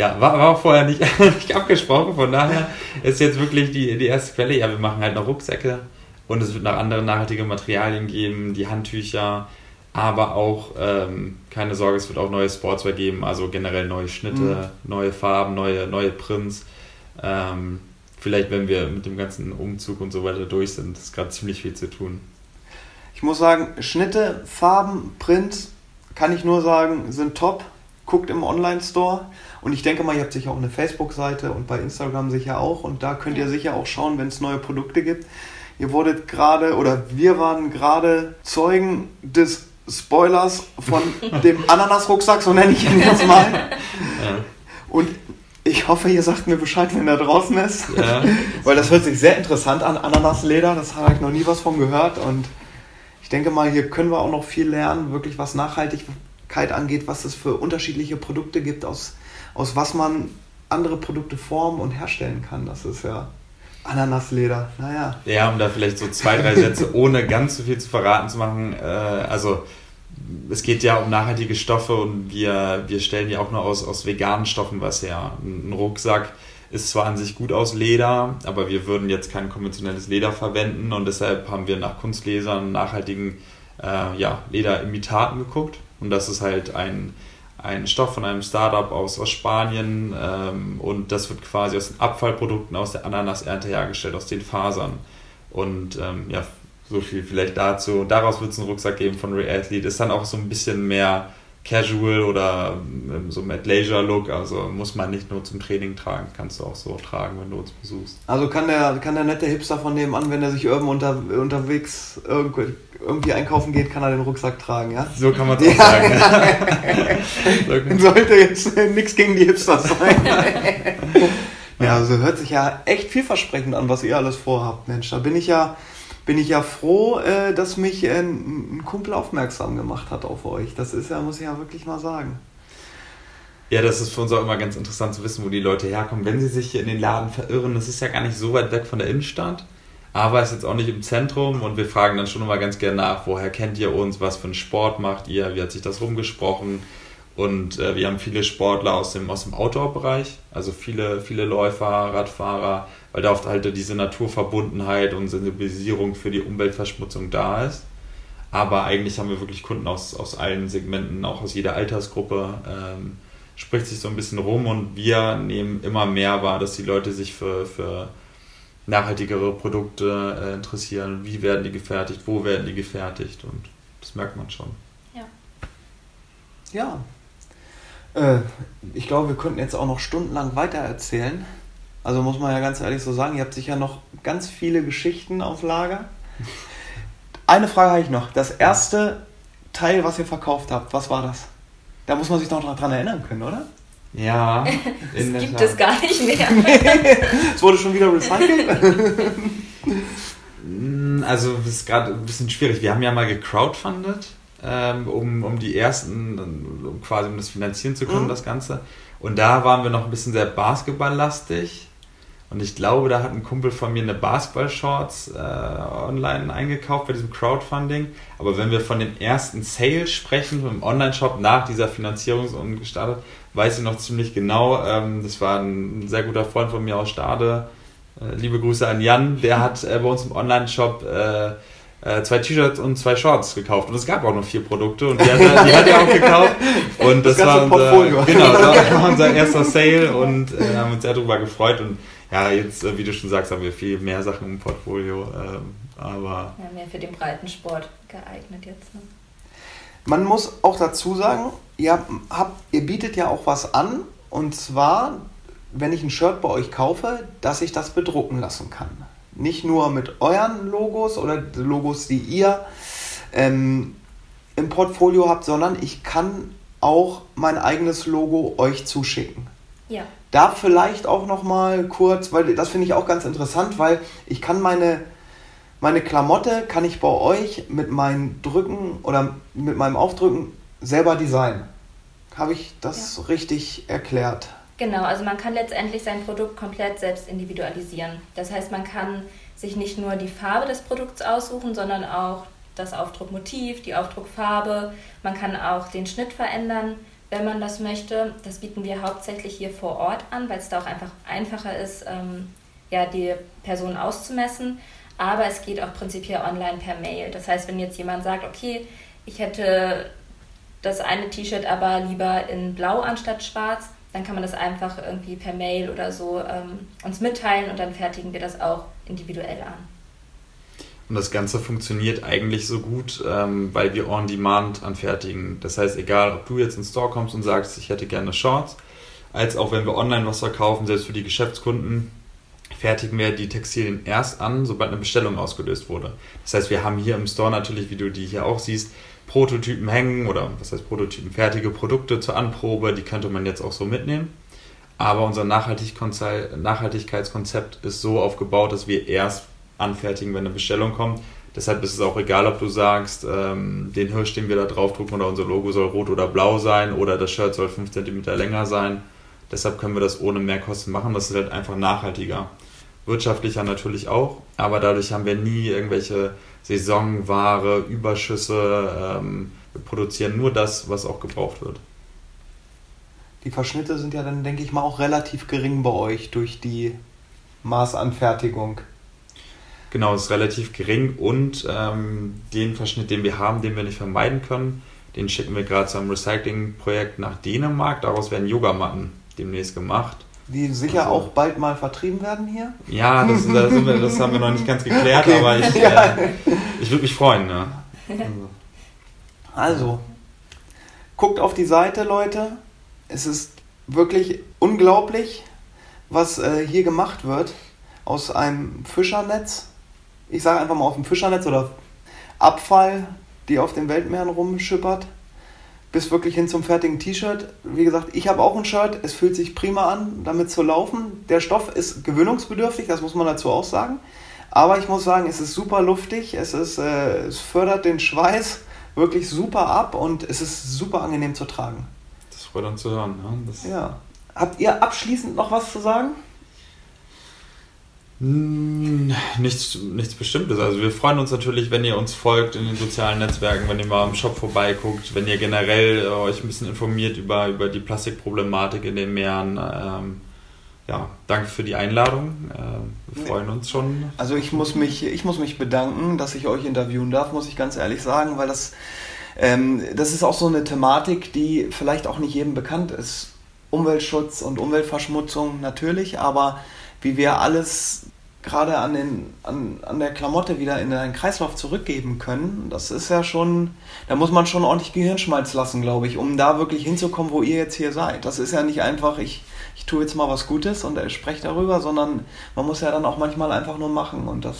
ja, war, war auch vorher nicht, <laughs> nicht abgesprochen, von daher ist jetzt wirklich die, die erste Quelle. Ja, wir machen halt noch Rucksäcke und es wird noch andere nachhaltige Materialien geben, die Handtücher, aber auch, ähm, keine Sorge, es wird auch neue Sportswear geben, also generell neue Schnitte, mhm. neue Farben, neue, neue Prints. Ähm, vielleicht, wenn wir mit dem ganzen Umzug und so weiter durch sind, ist gerade ziemlich viel zu tun. Ich muss sagen, Schnitte, Farben, Prints, kann ich nur sagen, sind top. Guckt im Online-Store. Und ich denke mal, ihr habt sicher auch eine Facebook-Seite und bei Instagram sicher auch. Und da könnt ihr sicher auch schauen, wenn es neue Produkte gibt. Ihr wurdet gerade, oder wir waren gerade Zeugen des Spoilers von <laughs> dem Ananas-Rucksack, so nenne ich ihn jetzt mal. Ja. Und ich hoffe, ihr sagt mir Bescheid, wenn er draußen ist. Ja. <laughs> Weil das hört sich sehr interessant an, Ananasleder. Das habe ich noch nie was von gehört. Und ich denke mal, hier können wir auch noch viel lernen, wirklich was Nachhaltigkeit angeht, was es für unterschiedliche Produkte gibt, aus, aus was man andere Produkte formen und herstellen kann. Das ist ja Ananasleder, naja. Ja, um da vielleicht so zwei, drei Sätze, <laughs> ohne ganz so viel zu verraten zu machen. Äh, also, es geht ja um nachhaltige Stoffe und wir, wir stellen ja auch nur aus, aus veganen Stoffen was her. Ein Rucksack ist zwar an sich gut aus Leder, aber wir würden jetzt kein konventionelles Leder verwenden und deshalb haben wir nach Kunstlesern, nachhaltigen äh, ja, Lederimitaten geguckt. Und das ist halt ein, ein Stoff von einem Startup aus, aus Spanien ähm, und das wird quasi aus den Abfallprodukten aus der Ananasernte hergestellt, aus den Fasern. Und ähm, ja, so viel vielleicht dazu. Daraus wird es einen Rucksack geben von Reathlete. Ist dann auch so ein bisschen mehr Casual oder ähm, so mit Leisure Look, also muss man nicht nur zum Training tragen, kannst du auch so tragen, wenn du uns besuchst. Also kann der, kann der nette Hipster von nebenan, wenn er sich irgendwo unter, unterwegs irgendwie, einkaufen geht, kann er den Rucksack tragen, ja? So kann man es <laughs> auch sagen. <laughs> so Sollte jetzt <laughs> nichts gegen die Hipsters sein. ja, also hört sich ja echt vielversprechend an, was ihr alles vorhabt, Mensch. Da bin ich ja bin ich ja froh, äh, dass mich äh, ein Kumpel aufmerksam gemacht hat auf euch. Das ist ja, muss ich ja wirklich mal sagen. Ja, das ist für uns auch immer ganz interessant zu wissen, wo die Leute herkommen. Wenn sie sich hier in den Laden verirren, das ist ja gar nicht so weit weg von der Innenstadt, aber ist jetzt auch nicht im Zentrum und wir fragen dann schon immer ganz gerne nach, woher kennt ihr uns, was für einen Sport macht ihr, wie hat sich das rumgesprochen und äh, wir haben viele Sportler aus dem, aus dem Outdoor-Bereich, also viele, viele Läufer, Radfahrer, weil da oft halt diese Naturverbundenheit und Sensibilisierung für die Umweltverschmutzung da ist. Aber eigentlich haben wir wirklich Kunden aus, aus allen Segmenten, auch aus jeder Altersgruppe. Ähm, spricht sich so ein bisschen rum und wir nehmen immer mehr wahr, dass die Leute sich für, für nachhaltigere Produkte äh, interessieren. Wie werden die gefertigt? Wo werden die gefertigt? Und das merkt man schon. Ja. Ja. Äh, ich glaube, wir könnten jetzt auch noch stundenlang weiter erzählen. Also muss man ja ganz ehrlich so sagen, ihr habt sicher noch ganz viele Geschichten auf Lager. Eine Frage habe ich noch. Das erste Teil, was ihr verkauft habt, was war das? Da muss man sich doch noch dran erinnern können, oder? Ja. <laughs> das gibt es gar nicht mehr. <laughs> es wurde schon wieder recycelt. also, das ist gerade ein bisschen schwierig. Wir haben ja mal gecrowdfundet, ähm, um, um die ersten, um quasi um das finanzieren zu können, mhm. das Ganze. Und da waren wir noch ein bisschen sehr basketballlastig. Und ich glaube, da hat ein Kumpel von mir eine Basketball-Shorts äh, online eingekauft bei diesem Crowdfunding. Aber wenn wir von den ersten Sales sprechen, vom Online-Shop nach dieser Finanzierungsrunde gestartet, weiß ich noch ziemlich genau. Ähm, das war ein sehr guter Freund von mir aus Stade. Äh, liebe Grüße an Jan. Der hat äh, bei uns im Online-Shop äh, zwei T-Shirts und zwei Shorts gekauft. Und es gab auch noch vier Produkte und die hat, er, die hat er auch gekauft. <laughs> Und das, das war unser, genau, das war <laughs> unser erster Sale und äh, haben uns sehr darüber gefreut. Und ja, jetzt, äh, wie du schon sagst, haben wir viel mehr Sachen im Portfolio. Äh, aber ja, mehr für den breiten Sport geeignet jetzt. Ne? Man muss auch dazu sagen, ihr, habt, ihr bietet ja auch was an. Und zwar, wenn ich ein Shirt bei euch kaufe, dass ich das bedrucken lassen kann nicht nur mit euren Logos oder Logos, die ihr ähm, im Portfolio habt, sondern ich kann auch mein eigenes Logo euch zuschicken. Ja. Da vielleicht auch noch mal kurz, weil das finde ich auch ganz interessant, weil ich kann meine meine Klamotte kann ich bei euch mit meinen Drücken oder mit meinem Aufdrücken selber designen. Habe ich das ja. richtig erklärt? Genau, also man kann letztendlich sein Produkt komplett selbst individualisieren. Das heißt, man kann sich nicht nur die Farbe des Produkts aussuchen, sondern auch das Aufdruckmotiv, die Aufdruckfarbe. Man kann auch den Schnitt verändern, wenn man das möchte. Das bieten wir hauptsächlich hier vor Ort an, weil es da auch einfach einfacher ist, ähm, ja, die Person auszumessen. Aber es geht auch prinzipiell online per Mail. Das heißt, wenn jetzt jemand sagt, okay, ich hätte das eine T-Shirt aber lieber in blau anstatt schwarz, dann kann man das einfach irgendwie per Mail oder so ähm, uns mitteilen und dann fertigen wir das auch individuell an. Und das Ganze funktioniert eigentlich so gut, ähm, weil wir on demand anfertigen. Das heißt, egal ob du jetzt ins Store kommst und sagst, ich hätte gerne Shorts, als auch wenn wir online was verkaufen, selbst für die Geschäftskunden, fertigen wir die Textilien erst an, sobald eine Bestellung ausgelöst wurde. Das heißt, wir haben hier im Store natürlich, wie du die hier auch siehst, Prototypen hängen oder was heißt Prototypen, fertige Produkte zur Anprobe, die könnte man jetzt auch so mitnehmen. Aber unser Nachhaltigkeitskonzept ist so aufgebaut, dass wir erst anfertigen, wenn eine Bestellung kommt. Deshalb ist es auch egal, ob du sagst, ähm, den Hirsch, den wir da draufdrucken oder unser Logo soll rot oder blau sein oder das Shirt soll 5 cm länger sein. Deshalb können wir das ohne Mehrkosten machen. Das ist halt einfach nachhaltiger. Wirtschaftlicher natürlich auch, aber dadurch haben wir nie irgendwelche Saisonware, Überschüsse. Ähm, wir produzieren nur das, was auch gebraucht wird. Die Verschnitte sind ja dann, denke ich mal, auch relativ gering bei euch durch die Maßanfertigung. Genau, ist relativ gering und ähm, den Verschnitt, den wir haben, den wir nicht vermeiden können, den schicken wir gerade zu einem Recyclingprojekt nach Dänemark. Daraus werden Yogamatten demnächst gemacht. Die sicher also, auch bald mal vertrieben werden hier? Ja, das, das, wir, das haben wir noch nicht ganz geklärt, okay. aber ich, <laughs> äh, ich würde mich freuen. Ne? Also, guckt auf die Seite, Leute. Es ist wirklich unglaublich, was äh, hier gemacht wird aus einem Fischernetz. Ich sage einfach mal auf dem Fischernetz oder Abfall, die auf den Weltmeeren rumschippert bis wirklich hin zum fertigen T-Shirt. Wie gesagt, ich habe auch ein Shirt, es fühlt sich prima an, damit zu laufen. Der Stoff ist gewöhnungsbedürftig, das muss man dazu auch sagen. Aber ich muss sagen, es ist super luftig, es, ist, äh, es fördert den Schweiß wirklich super ab und es ist super angenehm zu tragen. Das freut uns zu hören. Ja. ja. Habt ihr abschließend noch was zu sagen? Hm, nichts, nichts Bestimmtes. Also wir freuen uns natürlich, wenn ihr uns folgt in den sozialen Netzwerken, wenn ihr mal im Shop vorbeiguckt, wenn ihr generell äh, euch ein bisschen informiert über, über die Plastikproblematik in den Meeren. Ähm, ja, danke für die Einladung. Äh, wir freuen uns schon. Also ich muss mich, ich muss mich bedanken, dass ich euch interviewen darf, muss ich ganz ehrlich sagen, weil das, ähm, das ist auch so eine Thematik, die vielleicht auch nicht jedem bekannt ist. Umweltschutz und Umweltverschmutzung natürlich, aber wie wir alles gerade an, den, an, an der Klamotte wieder in den Kreislauf zurückgeben können, das ist ja schon, da muss man schon ordentlich Gehirnschmalz lassen, glaube ich, um da wirklich hinzukommen, wo ihr jetzt hier seid. Das ist ja nicht einfach, ich, ich tue jetzt mal was Gutes und spreche darüber, sondern man muss ja dann auch manchmal einfach nur machen und das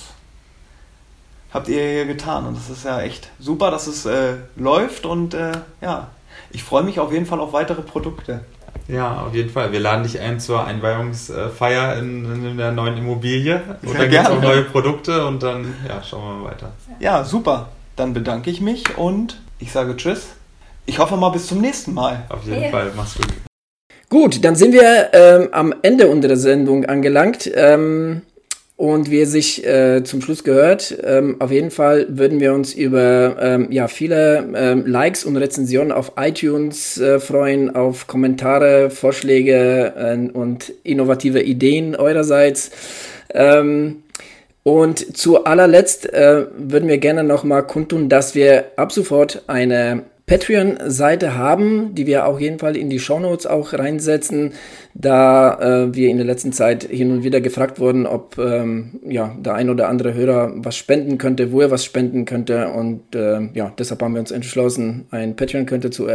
habt ihr hier getan und das ist ja echt super, dass es äh, läuft und äh, ja, ich freue mich auf jeden Fall auf weitere Produkte. Ja, auf jeden Fall. Wir laden dich ein zur Einweihungsfeier in, in der neuen Immobilie. Und dann gibt es auch neue Produkte und dann ja, schauen wir mal weiter. Ja, super. Dann bedanke ich mich und ich sage Tschüss. Ich hoffe mal bis zum nächsten Mal. Auf jeden ja. Fall. Mach's gut. Gut, dann sind wir ähm, am Ende unserer Sendung angelangt. Ähm, und wie es sich äh, zum Schluss gehört, ähm, auf jeden Fall würden wir uns über ähm, ja, viele ähm, Likes und Rezensionen auf iTunes äh, freuen, auf Kommentare, Vorschläge äh, und innovative Ideen eurerseits. Ähm, und zu allerletzt äh, würden wir gerne nochmal kundtun, dass wir ab sofort eine Patreon-Seite haben, die wir auf jeden Fall in die Shownotes auch reinsetzen, da äh, wir in der letzten Zeit hin und wieder gefragt wurden, ob ähm, ja, der ein oder andere Hörer was spenden könnte, wo er was spenden könnte und äh, ja, deshalb haben wir uns entschlossen, ein Patreon könnte zu